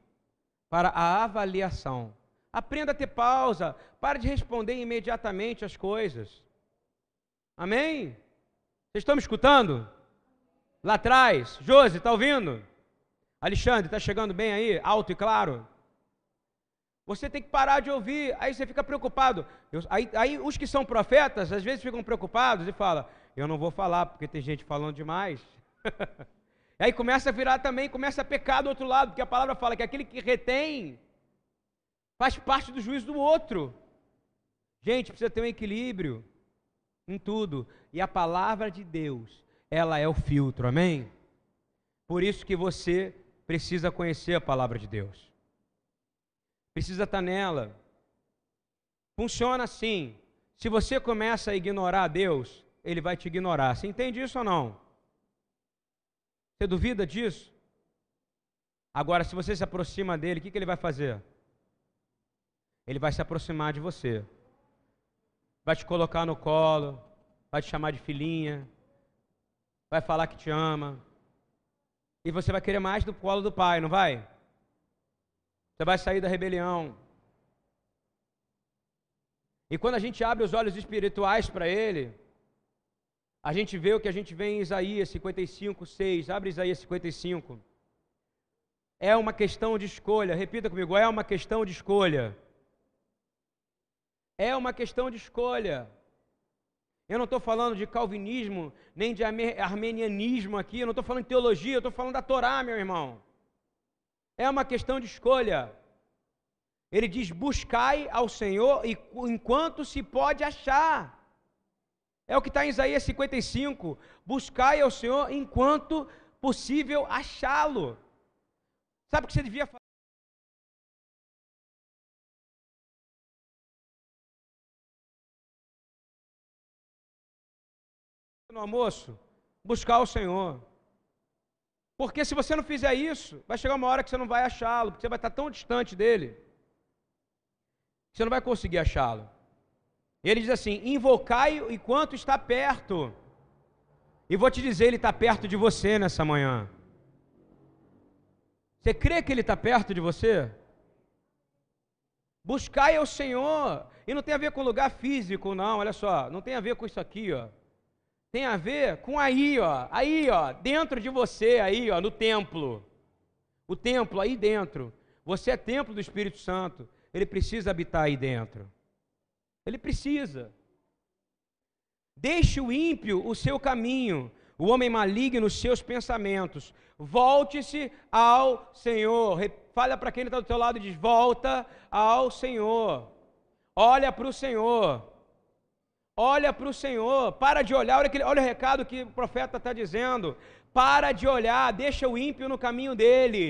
para a avaliação. Aprenda a ter pausa, para de responder imediatamente as coisas. Amém? Vocês estão me escutando? Lá atrás, Josi, está ouvindo? Alexandre, está chegando bem aí? Alto e claro? Você tem que parar de ouvir, aí você fica preocupado. Eu, aí, aí, os que são profetas, às vezes ficam preocupados e falam: Eu não vou falar porque tem gente falando demais. *laughs* aí começa a virar também, começa a pecar do outro lado, porque a palavra fala que aquele que retém faz parte do juízo do outro. Gente, precisa ter um equilíbrio em tudo. E a palavra de Deus, ela é o filtro, amém? Por isso que você precisa conhecer a palavra de Deus precisa estar nela. Funciona assim. Se você começa a ignorar Deus, ele vai te ignorar. Você entende isso ou não? Você duvida disso? Agora, se você se aproxima dele, o que, que ele vai fazer? Ele vai se aproximar de você. Vai te colocar no colo, vai te chamar de filhinha, vai falar que te ama. E você vai querer mais do colo do pai, não vai? Você vai sair da rebelião. E quando a gente abre os olhos espirituais para Ele, a gente vê o que a gente vê em Isaías 55, 6. Abre Isaías 55. É uma questão de escolha. Repita comigo: é uma questão de escolha. É uma questão de escolha. Eu não estou falando de calvinismo, nem de armenianismo aqui, eu não estou falando de teologia, eu estou falando da Torá, meu irmão. É uma questão de escolha. Ele diz: buscai ao Senhor enquanto se pode achar. É o que está em Isaías 55. Buscai ao Senhor enquanto possível achá-lo. Sabe o que você devia fazer? No almoço, buscar o Senhor. Porque se você não fizer isso, vai chegar uma hora que você não vai achá-lo, porque você vai estar tão distante dele, que você não vai conseguir achá-lo. Ele diz assim: invocai-o enquanto está perto. E vou te dizer, ele está perto de você nessa manhã. Você crê que ele está perto de você? Buscai ao Senhor. E não tem a ver com lugar físico, não, olha só. Não tem a ver com isso aqui, ó tem a ver com aí, ó, aí, ó, dentro de você, aí, ó, no templo. O templo aí dentro. Você é templo do Espírito Santo. Ele precisa habitar aí dentro. Ele precisa. Deixe o ímpio o seu caminho, o homem maligno os seus pensamentos. Volte-se ao Senhor. Fala para quem está do teu lado e diz: Volta ao Senhor. Olha para o Senhor. Olha para o Senhor, para de olhar, olha, aquele, olha o recado que o profeta está dizendo. Para de olhar, deixa o ímpio no caminho dele.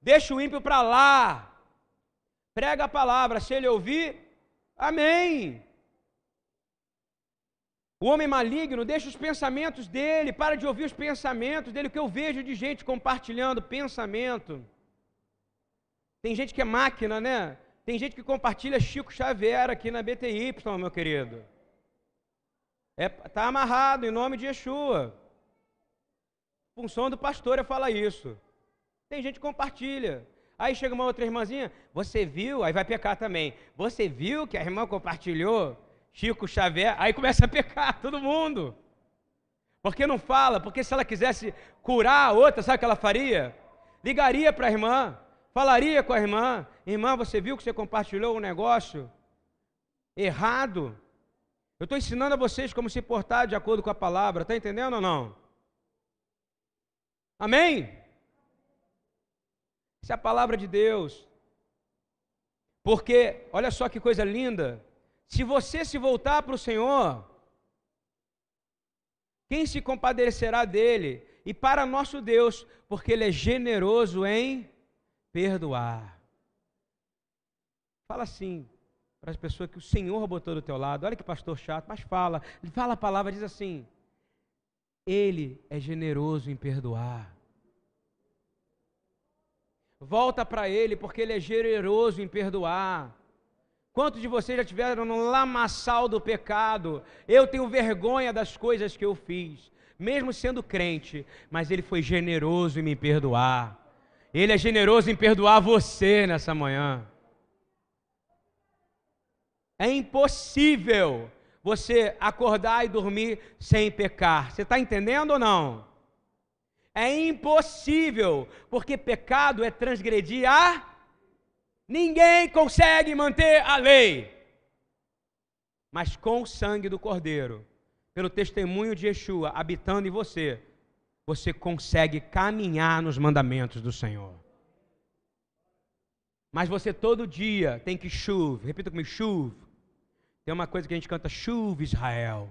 Deixa o ímpio para lá. Prega a palavra, se ele ouvir, amém. O homem maligno, deixa os pensamentos dele, para de ouvir os pensamentos dele, o que eu vejo de gente compartilhando pensamento. Tem gente que é máquina, né? Tem gente que compartilha Chico Xavier aqui na BTY, meu querido. Está é, tá amarrado em nome de Yeshua. Função do pastor é falar isso. Tem gente que compartilha. Aí chega uma outra irmãzinha, você viu? Aí vai pecar também. Você viu que a irmã compartilhou Chico Xavier? Aí começa a pecar *laughs* todo mundo. Por que não fala? Porque se ela quisesse curar a outra, sabe o que ela faria? Ligaria para a irmã, falaria com a irmã: Irmã, você viu que você compartilhou um negócio errado? Eu estou ensinando a vocês como se portar de acordo com a palavra, está entendendo ou não? Amém? Isso é a palavra de Deus. Porque, olha só que coisa linda, se você se voltar para o Senhor, quem se compadecerá dele? E para nosso Deus, porque Ele é generoso em perdoar. Fala assim para as pessoas que o Senhor botou do teu lado. Olha que pastor chato, mas fala. Fala a palavra, diz assim: Ele é generoso em perdoar. Volta para Ele, porque Ele é generoso em perdoar. Quantos de vocês já tiveram no lamaçal do pecado? Eu tenho vergonha das coisas que eu fiz, mesmo sendo crente, mas Ele foi generoso em me perdoar. Ele é generoso em perdoar você nessa manhã. É impossível você acordar e dormir sem pecar. Você está entendendo ou não? É impossível, porque pecado é transgredir a. Ninguém consegue manter a lei. Mas com o sangue do Cordeiro, pelo testemunho de Yeshua habitando em você, você consegue caminhar nos mandamentos do Senhor. Mas você todo dia tem que chuva, repita comigo, chuva. Tem uma coisa que a gente canta, chuva Israel.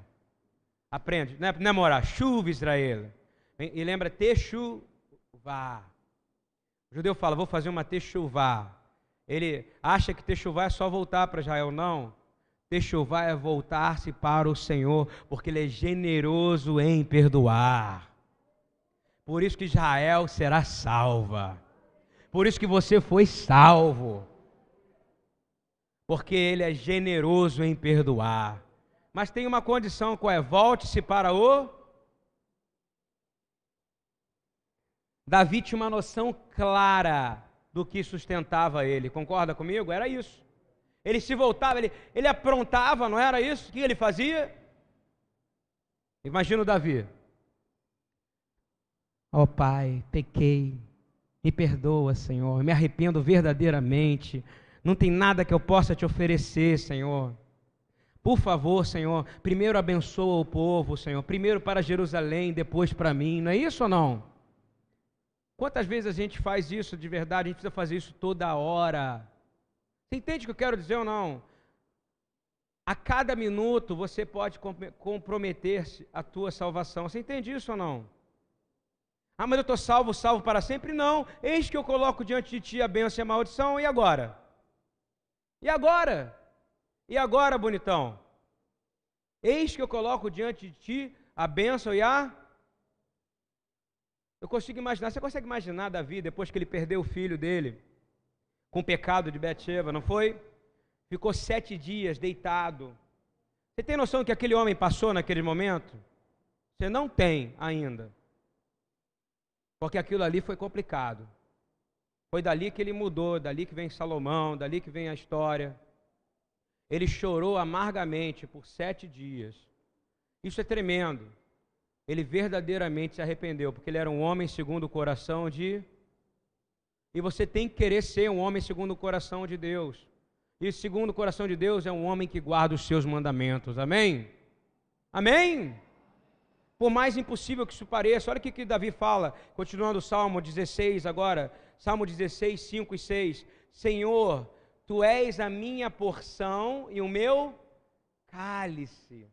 Aprende, não é, não é morar, chuva Israel. E lembra techuvá. O judeu fala, vou fazer uma techuvá. Ele acha que techuvá é só voltar para Israel. Não. Techuvá é voltar-se para o Senhor, porque Ele é generoso em perdoar. Por isso que Israel será salva. Por isso que você foi salvo. Porque Ele é generoso em perdoar. Mas tem uma condição qual é? Volte-se para o Davi tinha uma noção clara do que sustentava ele. Concorda comigo? Era isso. Ele se voltava, ele, ele aprontava, não era isso? O que ele fazia? Imagina o Davi. Ó oh, Pai, pequei, me perdoa, Senhor, me arrependo verdadeiramente. Não tem nada que eu possa te oferecer, Senhor. Por favor, Senhor, primeiro abençoa o povo, Senhor. Primeiro para Jerusalém, depois para mim. Não é isso ou não? Quantas vezes a gente faz isso de verdade? A gente precisa fazer isso toda hora. Você entende o que eu quero dizer ou não? A cada minuto você pode comprometer-se a tua salvação. Você entende isso ou não? Ah, mas eu estou salvo, salvo para sempre? Não. Eis que eu coloco diante de ti a bênção e a maldição, e agora? E agora? E agora, bonitão? Eis que eu coloco diante de ti a bênção e a eu consigo imaginar, você consegue imaginar Davi depois que ele perdeu o filho dele, com o pecado de Betsheba, não foi? Ficou sete dias deitado. Você tem noção do que aquele homem passou naquele momento? Você não tem ainda. Porque aquilo ali foi complicado. Foi dali que ele mudou, dali que vem Salomão, dali que vem a história. Ele chorou amargamente por sete dias. Isso é tremendo ele verdadeiramente se arrependeu, porque ele era um homem segundo o coração de. E você tem que querer ser um homem segundo o coração de Deus. E segundo o coração de Deus é um homem que guarda os seus mandamentos. Amém? Amém? Por mais impossível que isso pareça, olha o que, que Davi fala, continuando o Salmo 16 agora, Salmo 16, 5 e 6. Senhor, tu és a minha porção e o meu cálice.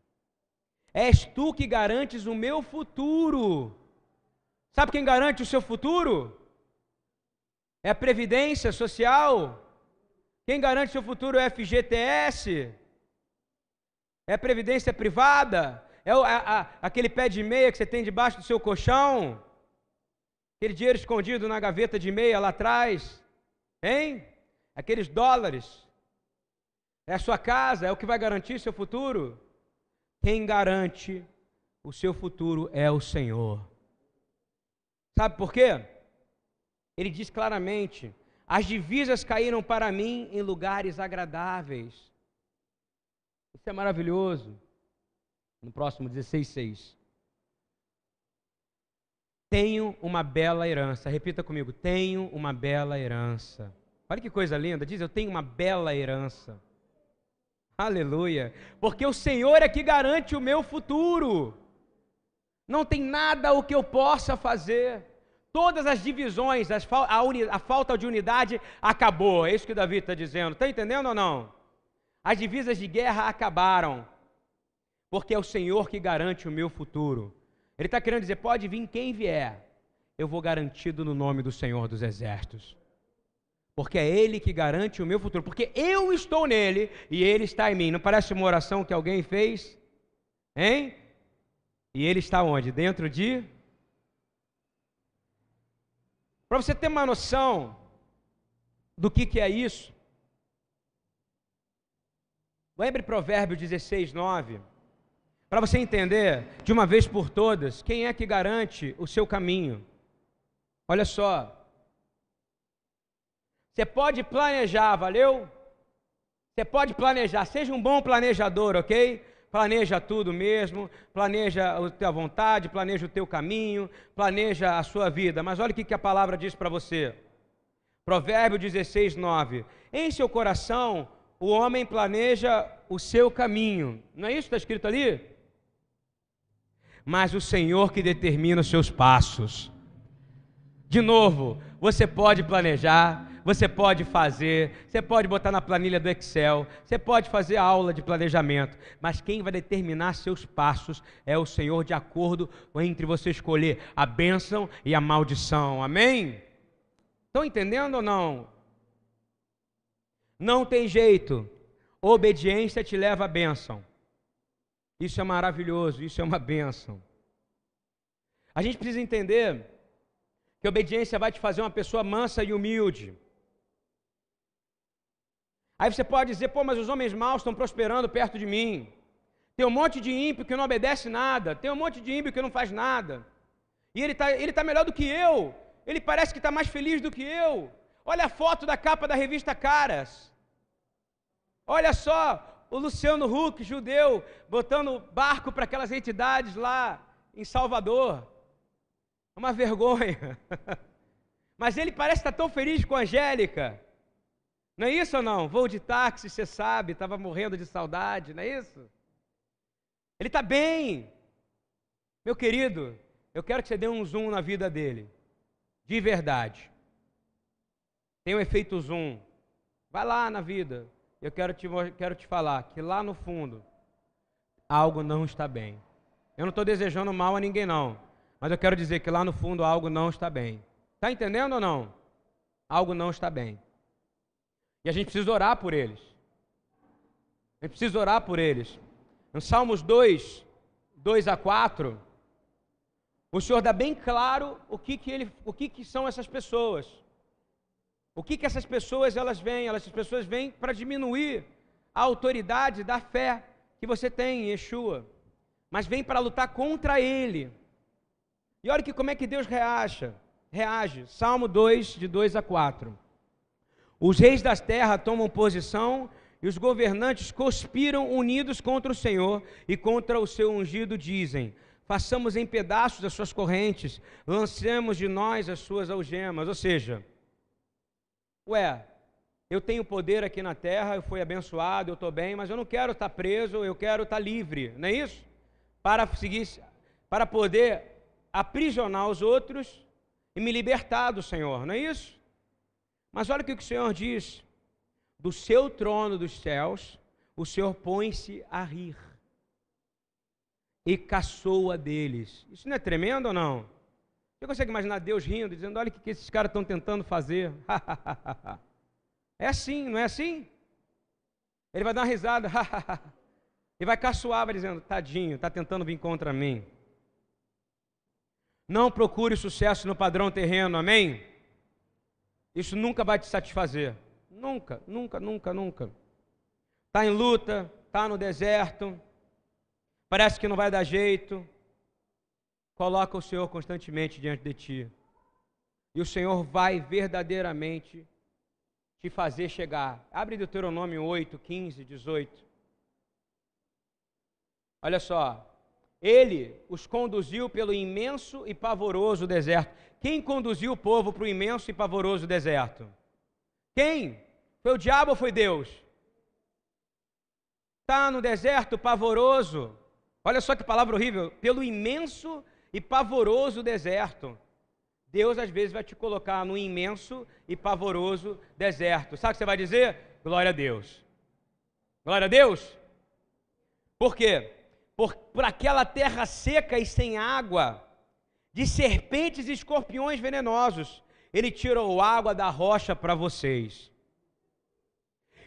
És tu que garantes o meu futuro. Sabe quem garante o seu futuro? É a Previdência Social. Quem garante o seu futuro é a FGTS. É a Previdência Privada. É o, a, a, aquele pé de meia que você tem debaixo do seu colchão. Aquele dinheiro escondido na gaveta de meia lá atrás. Hein? Aqueles dólares. É a sua casa, é o que vai garantir seu futuro. Quem garante o seu futuro é o Senhor. Sabe por quê? Ele diz claramente: as divisas caíram para mim em lugares agradáveis. Isso é maravilhoso. No próximo 16,6. Tenho uma bela herança. Repita comigo: tenho uma bela herança. Olha que coisa linda. Diz: Eu tenho uma bela herança. Aleluia. Porque o Senhor é que garante o meu futuro. Não tem nada o que eu possa fazer. Todas as divisões, as, a, uni, a, falta de unidade acabou. É isso que Davi está dizendo. Está entendendo ou não? As divisas de guerra acabaram. Porque é o Senhor que garante o meu futuro. Ele está querendo dizer: pode vir quem vier, eu vou garantido no nome do Senhor dos Exércitos. Porque é Ele que garante o meu futuro. Porque eu estou nele e Ele está em mim. Não parece uma oração que alguém fez? Hein? E Ele está onde? Dentro de para você ter uma noção do que, que é isso, lembre Provérbio 16, 9, para você entender de uma vez por todas quem é que garante o seu caminho. Olha só, você pode planejar, valeu? Você pode planejar, seja um bom planejador, ok? planeja tudo mesmo, planeja a tua vontade, planeja o teu caminho, planeja a sua vida. Mas olha o que a palavra diz para você. Provérbio 16, 9. Em seu coração, o homem planeja o seu caminho. Não é isso que está escrito ali? Mas o Senhor que determina os seus passos. De novo, você pode planejar, você pode fazer, você pode botar na planilha do Excel, você pode fazer aula de planejamento, mas quem vai determinar seus passos é o Senhor, de acordo entre você escolher a bênção e a maldição. Amém? Estão entendendo ou não? Não tem jeito. Obediência te leva à bênção. Isso é maravilhoso, isso é uma bênção. A gente precisa entender que obediência vai te fazer uma pessoa mansa e humilde. Aí você pode dizer, pô, mas os homens maus estão prosperando perto de mim. Tem um monte de ímpio que não obedece nada. Tem um monte de ímpio que não faz nada. E ele está ele tá melhor do que eu. Ele parece que está mais feliz do que eu. Olha a foto da capa da revista Caras. Olha só o Luciano Huck, judeu, botando barco para aquelas entidades lá em Salvador. Uma vergonha. *laughs* Mas ele parece estar tão feliz com a Angélica. Não é isso ou não? Voo de táxi, você sabe, estava morrendo de saudade, não é isso? Ele está bem. Meu querido, eu quero que você dê um zoom na vida dele. De verdade. Tem um efeito zoom. Vai lá na vida. Eu quero te, quero te falar que lá no fundo, algo não está bem. Eu não estou desejando mal a ninguém, não. Mas eu quero dizer que lá no fundo algo não está bem. Está entendendo ou não? Algo não está bem. E a gente precisa orar por eles. A gente precisa orar por eles. No Salmos 2, 2 a 4, o Senhor dá bem claro o que, que, ele, o que, que são essas pessoas. O que, que essas pessoas elas vêm? Elas, essas pessoas vêm para diminuir a autoridade da fé que você tem em Yeshua. Mas vêm para lutar contra ele. E olha que como é que Deus reage. Reage. Salmo 2, de 2 a 4. Os reis das terras tomam posição e os governantes conspiram unidos contra o Senhor e contra o seu ungido, dizem: façamos em pedaços as suas correntes, lancemos de nós as suas algemas. Ou seja, ué, eu tenho poder aqui na terra, eu fui abençoado, eu estou bem, mas eu não quero estar preso, eu quero estar livre, não é isso? Para seguir, para poder aprisionar os outros e me libertar do Senhor, não é isso? Mas olha o que o Senhor diz: do seu trono dos céus, o Senhor põe-se a rir e caçoa deles. Isso não é tremendo ou não? Você consegue imaginar Deus rindo, dizendo: Olha o que esses caras estão tentando fazer? *laughs* é assim, não é assim? Ele vai dar uma risada *laughs* e vai caçoar, vai dizendo: Tadinho, está tentando vir contra mim. Não procure sucesso no padrão terreno, amém? Isso nunca vai te satisfazer. Nunca, nunca, nunca, nunca. Está em luta, está no deserto, parece que não vai dar jeito. Coloca o Senhor constantemente diante de ti. E o Senhor vai verdadeiramente te fazer chegar. Abre Deuteronômio 8, 15, 18. Olha só. Ele os conduziu pelo imenso e pavoroso deserto. Quem conduziu o povo para o imenso e pavoroso deserto? Quem? Foi o diabo ou foi Deus? Está no deserto pavoroso. Olha só que palavra horrível. Pelo imenso e pavoroso deserto. Deus às vezes vai te colocar no imenso e pavoroso deserto. Sabe o que você vai dizer? Glória a Deus. Glória a Deus. Por quê? Por, por aquela terra seca e sem água, de serpentes e escorpiões venenosos, ele tirou água da rocha para vocês.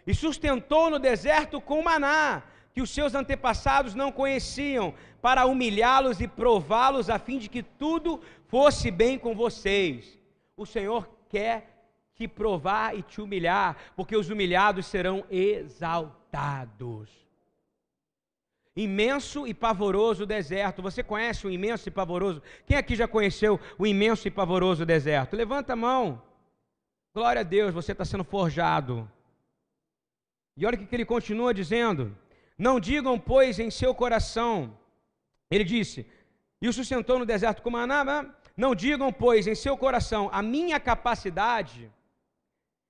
E sustentou no deserto com maná, que os seus antepassados não conheciam, para humilhá-los e prová-los, a fim de que tudo fosse bem com vocês. O Senhor quer te provar e te humilhar, porque os humilhados serão exaltados. Imenso e pavoroso deserto. Você conhece o imenso e pavoroso? Quem aqui já conheceu o imenso e pavoroso deserto? Levanta a mão. Glória a Deus, você está sendo forjado. E olha o que ele continua dizendo. Não digam, pois, em seu coração. Ele disse: E o sustentou no deserto com maná. Não digam, pois, em seu coração, a minha capacidade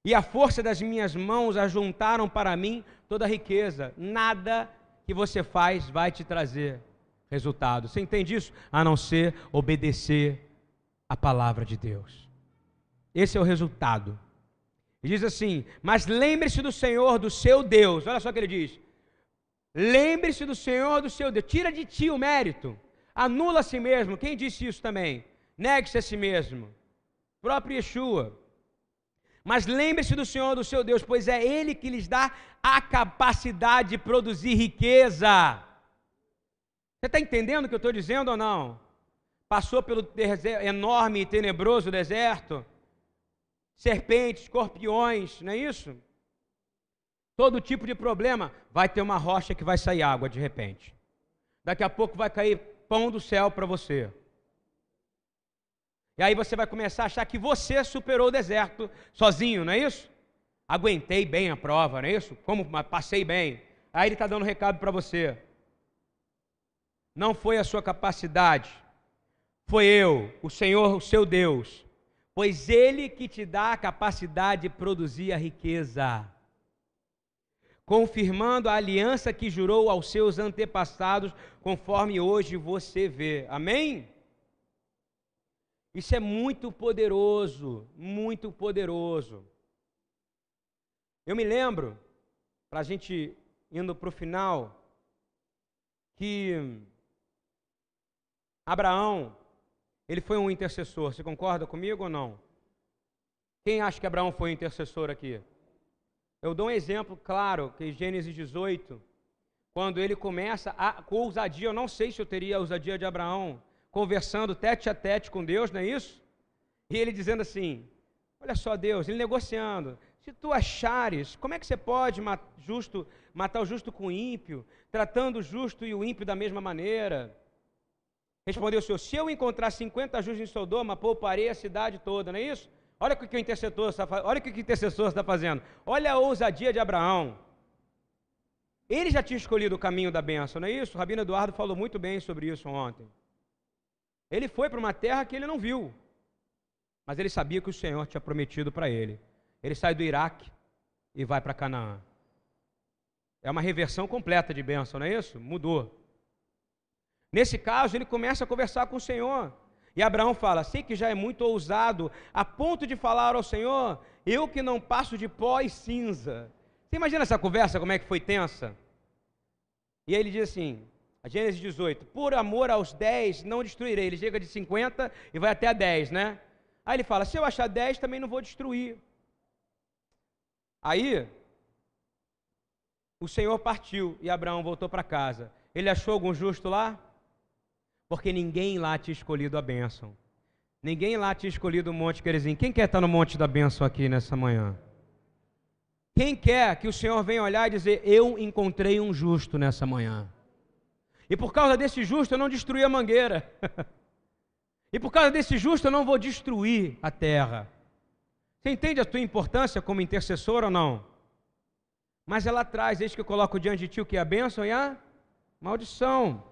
e a força das minhas mãos ajuntaram para mim toda a riqueza. Nada que você faz vai te trazer resultado. Você entende isso? A não ser obedecer a palavra de Deus. Esse é o resultado. Ele diz assim: Mas lembre-se do Senhor, do seu Deus. Olha só o que ele diz: Lembre-se do Senhor, do seu Deus. Tira de ti o mérito. Anula a si mesmo. Quem disse isso também? Negue-se a si mesmo. Próprio Yeshua. Mas lembre-se do Senhor, do seu Deus, pois é Ele que lhes dá a capacidade de produzir riqueza. Você está entendendo o que eu estou dizendo ou não? Passou pelo enorme e tenebroso deserto, serpentes, escorpiões, não é isso? Todo tipo de problema, vai ter uma rocha que vai sair água de repente. Daqui a pouco vai cair pão do céu para você. E aí você vai começar a achar que você superou o deserto sozinho, não é isso? Aguentei bem a prova, não é isso? Como passei bem. Aí ele está dando um recado para você. Não foi a sua capacidade, foi eu, o Senhor, o seu Deus, pois Ele que te dá a capacidade de produzir a riqueza confirmando a aliança que jurou aos seus antepassados, conforme hoje você vê. Amém? Isso é muito poderoso, muito poderoso. Eu me lembro, para a gente indo para o final, que Abraão, ele foi um intercessor. Você concorda comigo ou não? Quem acha que Abraão foi um intercessor aqui? Eu dou um exemplo claro, que Gênesis 18, quando ele começa a, com ousadia, eu não sei se eu teria a ousadia de Abraão, conversando tete a tete com Deus, não é isso? E ele dizendo assim: Olha só, Deus, ele negociando. Se tu achares, como é que você pode matar, justo, matar o justo com o ímpio, tratando o justo e o ímpio da mesma maneira? Respondeu o Senhor: Se eu encontrar 50 justos em Sodoma, pouparei a cidade toda, não é isso? Olha o que o intercessor está, olha o que o intercessor está fazendo. Olha a ousadia de Abraão. Ele já tinha escolhido o caminho da bênção, não é isso? O Rabino Eduardo falou muito bem sobre isso ontem. Ele foi para uma terra que ele não viu, mas ele sabia que o Senhor tinha prometido para ele. Ele sai do Iraque e vai para Canaã. É uma reversão completa de bênção, não é isso? Mudou. Nesse caso, ele começa a conversar com o Senhor. E Abraão fala: Sei que já é muito ousado, a ponto de falar ao Senhor, eu que não passo de pó e cinza. Você imagina essa conversa, como é que foi tensa? E aí ele diz assim, a Gênesis 18: Por amor aos 10 não destruirei. Ele chega de 50 e vai até a 10, né? Aí ele fala: Se eu achar 10, também não vou destruir. Aí, o Senhor partiu e Abraão voltou para casa. Ele achou algum justo lá? Porque ninguém lá tinha escolhido a bênção. Ninguém lá tinha escolhido o Monte Querezinho. Quem quer estar no Monte da Bênção aqui nessa manhã? Quem quer que o Senhor venha olhar e dizer: Eu encontrei um justo nessa manhã. E por causa desse justo eu não destruí a mangueira. *laughs* e por causa desse justo eu não vou destruir a terra. Você entende a tua importância como intercessor ou não? Mas ela traz, eis que eu coloco diante de ti o que é a bênção e a maldição.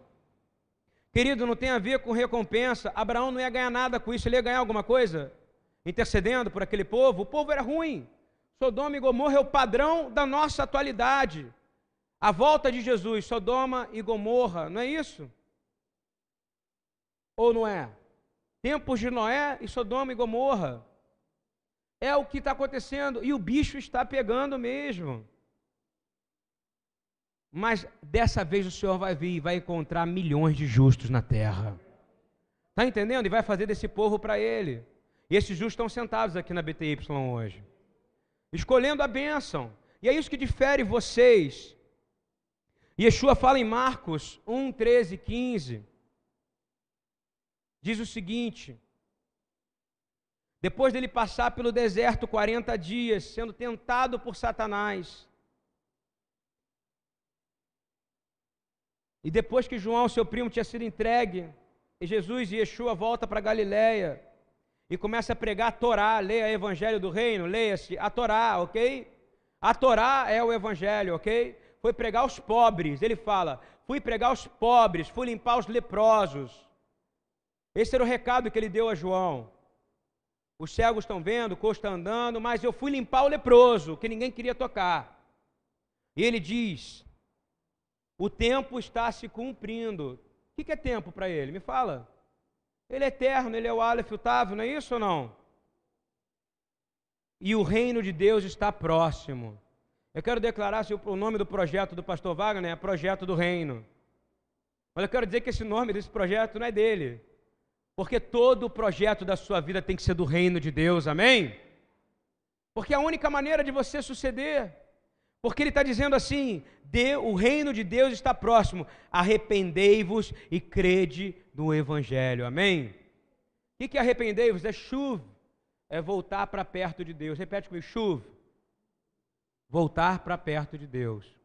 Querido, não tem a ver com recompensa. Abraão não ia ganhar nada com isso, ele ia ganhar alguma coisa intercedendo por aquele povo. O povo era ruim. Sodoma e Gomorra é o padrão da nossa atualidade. A volta de Jesus, Sodoma e Gomorra, não é isso? Ou não é? Tempos de Noé e Sodoma e Gomorra. É o que está acontecendo. E o bicho está pegando mesmo. Mas dessa vez o Senhor vai vir e vai encontrar milhões de justos na terra. Está entendendo? E vai fazer desse povo para ele. E esses justos estão sentados aqui na BTY hoje, escolhendo a bênção. E é isso que difere vocês. Yeshua fala em Marcos 1, 13, 15 diz o seguinte: depois dele passar pelo deserto 40 dias, sendo tentado por Satanás, e depois que João, seu primo, tinha sido entregue, e Jesus e Yeshua volta para Galiléia e começa a pregar a Torá, leia o Evangelho do Reino, leia-se a Torá, ok? A Torá é o Evangelho, ok? Foi pregar aos pobres, ele fala, fui pregar aos pobres, fui limpar os leprosos, esse era o recado que ele deu a João. Os cegos estão vendo, o coxo está andando, mas eu fui limpar o leproso, que ninguém queria tocar. E ele diz: o tempo está se cumprindo. O que é tempo para ele? Me fala. Ele é eterno, ele é o Aleph, o Tav, não é isso ou não? E o reino de Deus está próximo. Eu quero declarar se o nome do projeto do pastor Wagner é Projeto do Reino. Mas eu quero dizer que esse nome desse projeto não é dele. Porque todo o projeto da sua vida tem que ser do reino de Deus, amém? Porque a única maneira de você suceder. Porque ele está dizendo assim: de, o reino de Deus está próximo, arrependei-vos e crede no Evangelho, amém? O que é arrependei-vos? É chuva, é voltar para perto de Deus. Repete comigo: chuva, voltar para perto de Deus.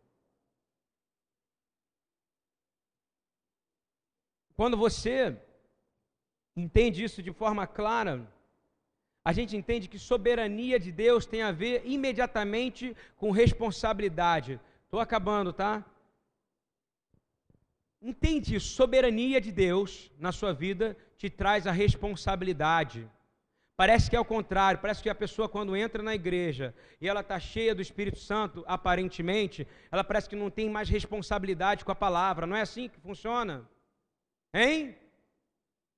Quando você entende isso de forma clara, a gente entende que soberania de Deus tem a ver imediatamente com responsabilidade. Estou acabando, tá? Entende? Soberania de Deus na sua vida te traz a responsabilidade. Parece que é o contrário, parece que a pessoa, quando entra na igreja e ela está cheia do Espírito Santo, aparentemente, ela parece que não tem mais responsabilidade com a palavra. Não é assim que funciona? Hein?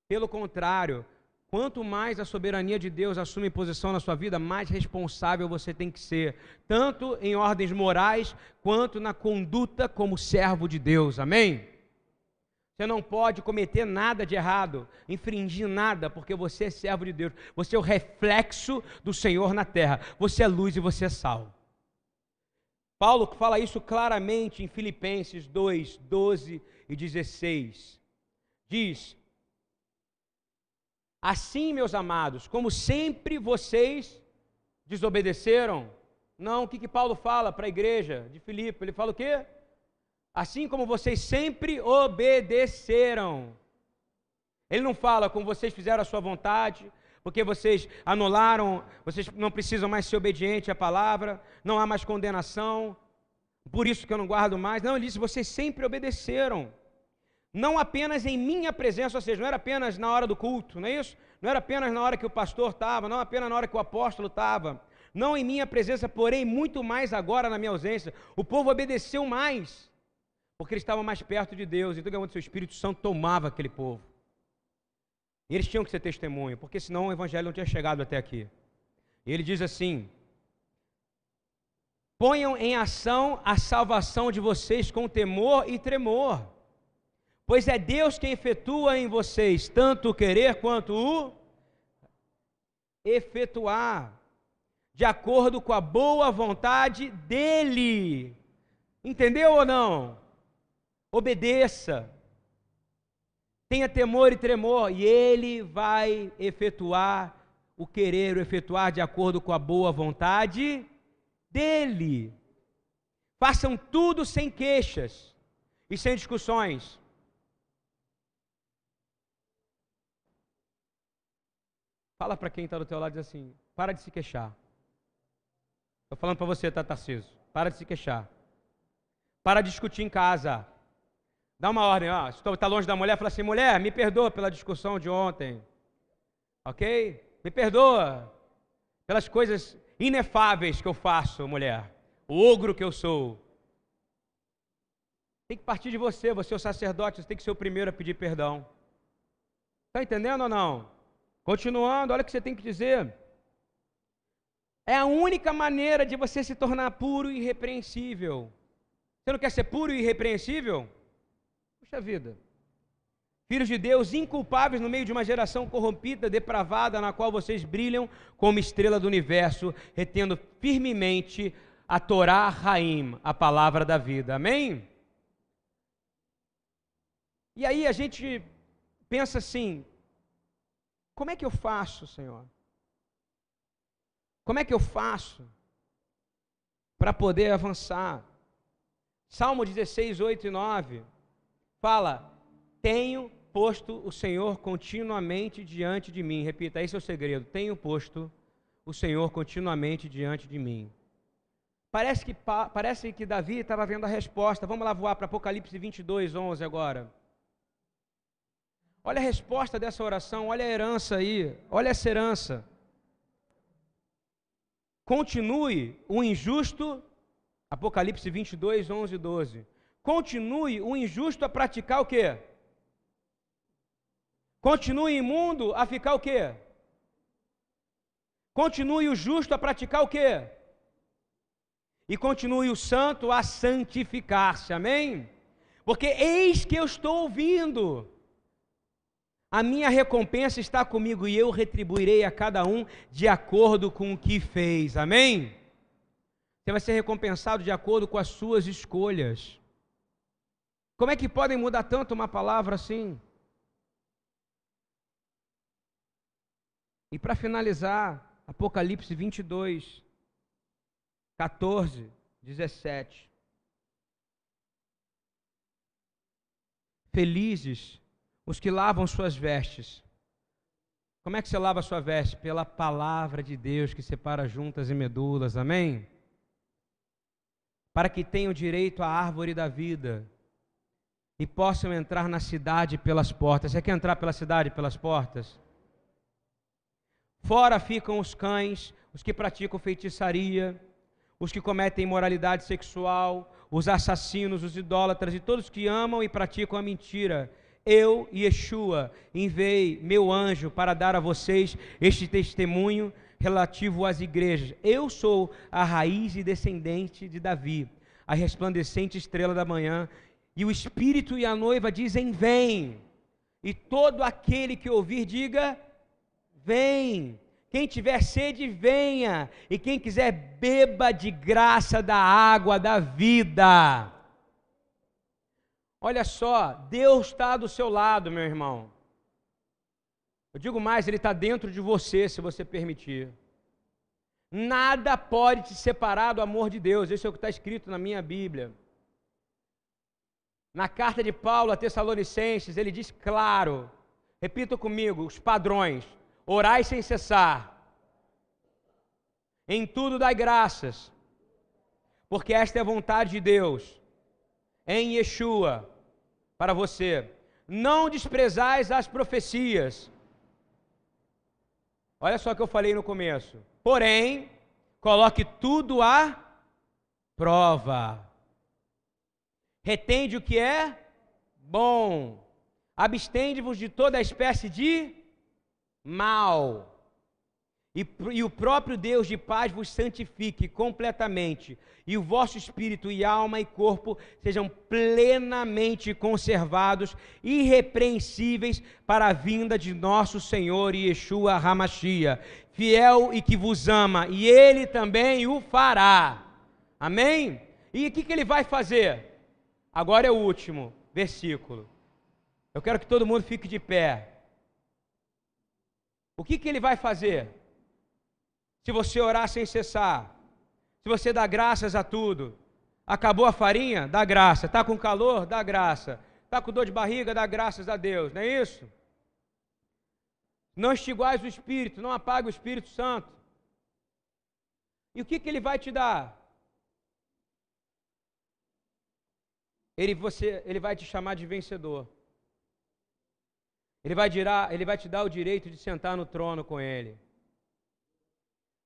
Pelo contrário, quanto mais a soberania de Deus assume posição na sua vida, mais responsável você tem que ser, tanto em ordens morais quanto na conduta como servo de Deus. Amém? Você não pode cometer nada de errado, infringir nada, porque você é servo de Deus. Você é o reflexo do Senhor na terra. Você é luz e você é sal. Paulo fala isso claramente em Filipenses 2, 12 e 16. Diz: Assim, meus amados, como sempre vocês desobedeceram. Não, o que, que Paulo fala para a igreja de Filipe? Ele fala o quê? Assim como vocês sempre obedeceram. Ele não fala como vocês fizeram a sua vontade, porque vocês anularam, vocês não precisam mais ser obedientes à palavra, não há mais condenação, por isso que eu não guardo mais. Não, ele diz: vocês sempre obedeceram não apenas em minha presença, ou seja, não era apenas na hora do culto, não é isso? Não era apenas na hora que o pastor estava, não apenas na hora que o apóstolo estava, não em minha presença, porém muito mais agora na minha ausência. O povo obedeceu mais, porque eles estavam mais perto de Deus, então o seu Espírito Santo tomava aquele povo. E eles tinham que ser testemunho, porque senão o evangelho não tinha chegado até aqui. E ele diz assim: Ponham em ação a salvação de vocês com temor e tremor Pois é Deus quem efetua em vocês tanto o querer quanto o efetuar, de acordo com a boa vontade dEle. Entendeu ou não? Obedeça. Tenha temor e tremor, e Ele vai efetuar o querer, o efetuar de acordo com a boa vontade dEle. Façam tudo sem queixas e sem discussões Fala para quem está do teu lado diz assim: para de se queixar. Estou falando para você, tá, Tarciso? Para de se queixar. Para de discutir em casa. Dá uma ordem, ó. Se está longe da mulher, fala assim: mulher, me perdoa pela discussão de ontem. Ok? Me perdoa pelas coisas inefáveis que eu faço, mulher. O ogro que eu sou. Tem que partir de você, você é o sacerdote, você tem que ser o primeiro a pedir perdão. Está entendendo ou não? Continuando, olha o que você tem que dizer. É a única maneira de você se tornar puro e irrepreensível. Você não quer ser puro e irrepreensível? Puxa vida. Filhos de Deus, inculpáveis no meio de uma geração corrompida, depravada, na qual vocês brilham como estrela do universo, retendo firmemente a Torá Raim, a palavra da vida. Amém? E aí a gente pensa assim: como é que eu faço, Senhor? Como é que eu faço para poder avançar? Salmo 16, 8 e 9 fala: Tenho posto o Senhor continuamente diante de mim. Repita, esse é o segredo. Tenho posto o Senhor continuamente diante de mim. Parece que, parece que Davi estava vendo a resposta. Vamos lá voar para Apocalipse 22, 11 agora. Olha a resposta dessa oração, olha a herança aí, olha essa herança. Continue o injusto, Apocalipse 22, 11 e 12. Continue o injusto a praticar o quê? Continue imundo a ficar o quê? Continue o justo a praticar o quê? E continue o santo a santificar-se, amém? Porque eis que eu estou ouvindo a minha recompensa está comigo e eu retribuirei a cada um de acordo com o que fez. Amém? Você vai ser recompensado de acordo com as suas escolhas. Como é que podem mudar tanto uma palavra assim? E para finalizar, Apocalipse 22, 14, 17. Felizes os que lavam suas vestes. Como é que você lava a sua veste? Pela palavra de Deus que separa juntas e medulas, amém? Para que tenham direito à árvore da vida e possam entrar na cidade pelas portas. Você quer entrar pela cidade pelas portas? Fora ficam os cães, os que praticam feitiçaria, os que cometem imoralidade sexual, os assassinos, os idólatras e todos que amam e praticam a mentira eu, Yeshua, enviei meu anjo para dar a vocês este testemunho relativo às igrejas. Eu sou a raiz e descendente de Davi, a resplandecente estrela da manhã. E o Espírito e a noiva dizem: Vem. E todo aquele que ouvir, diga: Vem. Quem tiver sede, venha. E quem quiser, beba de graça da água da vida. Olha só, Deus está do seu lado, meu irmão. Eu digo mais, Ele está dentro de você, se você permitir. Nada pode te separar do amor de Deus, isso é o que está escrito na minha Bíblia. Na carta de Paulo a Tessalonicenses, ele diz claro, repita comigo, os padrões: orai sem cessar, em tudo dai graças, porque esta é a vontade de Deus em Yeshua para você. Não desprezais as profecias. Olha só o que eu falei no começo. Porém, coloque tudo à prova. Retende o que é bom. Abstende-vos de toda espécie de mal. E, e, o próprio Deus de paz vos santifique completamente, e o vosso espírito e alma e corpo sejam plenamente conservados, irrepreensíveis para a vinda de nosso Senhor Yeshua Hamashia, fiel e que vos ama, e Ele também o fará. Amém? E o que, que ele vai fazer? Agora é o último versículo. Eu quero que todo mundo fique de pé. O que, que ele vai fazer? Se você orar sem cessar, se você dá graças a tudo, acabou a farinha, dá graça. Está com calor, dá graça. Está com dor de barriga, dá graças a Deus, não é isso? Não extiguais o Espírito, não apague o Espírito Santo. E o que, que ele vai te dar? ele, você, ele vai te chamar de vencedor. Ele vai, dirá, ele vai te dar o direito de sentar no trono com ele.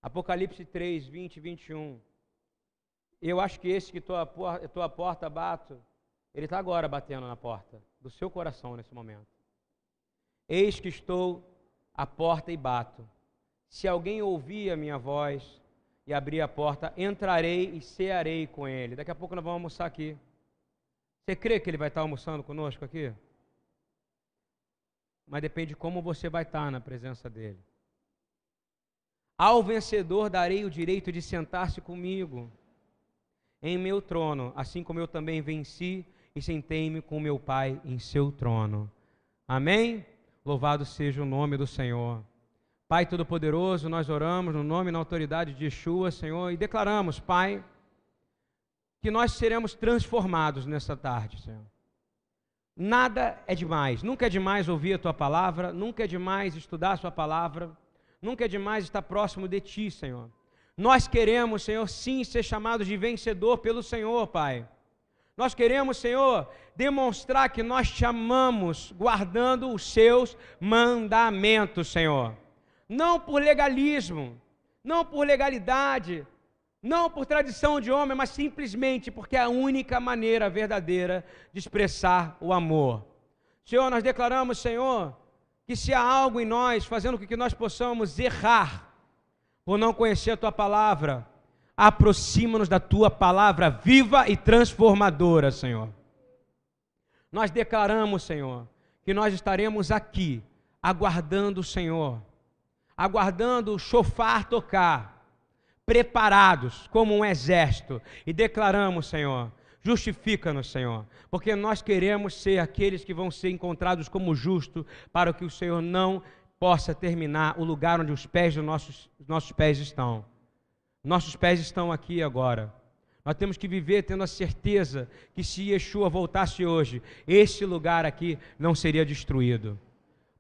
Apocalipse 3, 20 e 21. Eu acho que esse que tua, tua porta bato, ele está agora batendo na porta do seu coração nesse momento. Eis que estou à porta e bato. Se alguém ouvir a minha voz e abrir a porta, entrarei e cearei com ele. Daqui a pouco nós vamos almoçar aqui. Você crê que ele vai estar almoçando conosco aqui? Mas depende de como você vai estar na presença dele. Ao vencedor darei o direito de sentar-se comigo em meu trono, assim como eu também venci e sentei-me com meu Pai em seu trono. Amém? Louvado seja o nome do Senhor. Pai Todo-Poderoso, nós oramos no nome e na autoridade de Yeshua, Senhor, e declaramos, Pai, que nós seremos transformados nessa tarde, Senhor. Nada é demais, nunca é demais ouvir a tua palavra, nunca é demais estudar a tua palavra, nunca é demais estar próximo de ti, Senhor. Nós queremos, Senhor, sim, ser chamados de vencedor pelo Senhor, Pai. Nós queremos, Senhor, demonstrar que nós te amamos, guardando os seus mandamentos, Senhor. Não por legalismo, não por legalidade, não por tradição de homem, mas simplesmente porque é a única maneira verdadeira de expressar o amor. Senhor, nós declaramos, Senhor, que se há algo em nós fazendo com que nós possamos errar por não conhecer a tua palavra, aproxima-nos da tua palavra viva e transformadora, Senhor. Nós declaramos, Senhor, que nós estaremos aqui aguardando o Senhor, aguardando o chofar tocar, preparados como um exército, e declaramos, Senhor, Justifica-nos, Senhor, porque nós queremos ser aqueles que vão ser encontrados como justos, para que o Senhor não possa terminar o lugar onde os pés dos nossos, nossos pés estão. Nossos pés estão aqui agora. Nós temos que viver tendo a certeza que se Yeshua voltasse hoje, esse lugar aqui não seria destruído,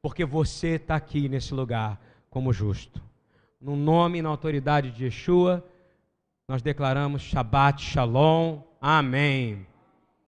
porque você está aqui nesse lugar como justo. No nome e na autoridade de Yeshua, nós declaramos Shabbat Shalom. Amém.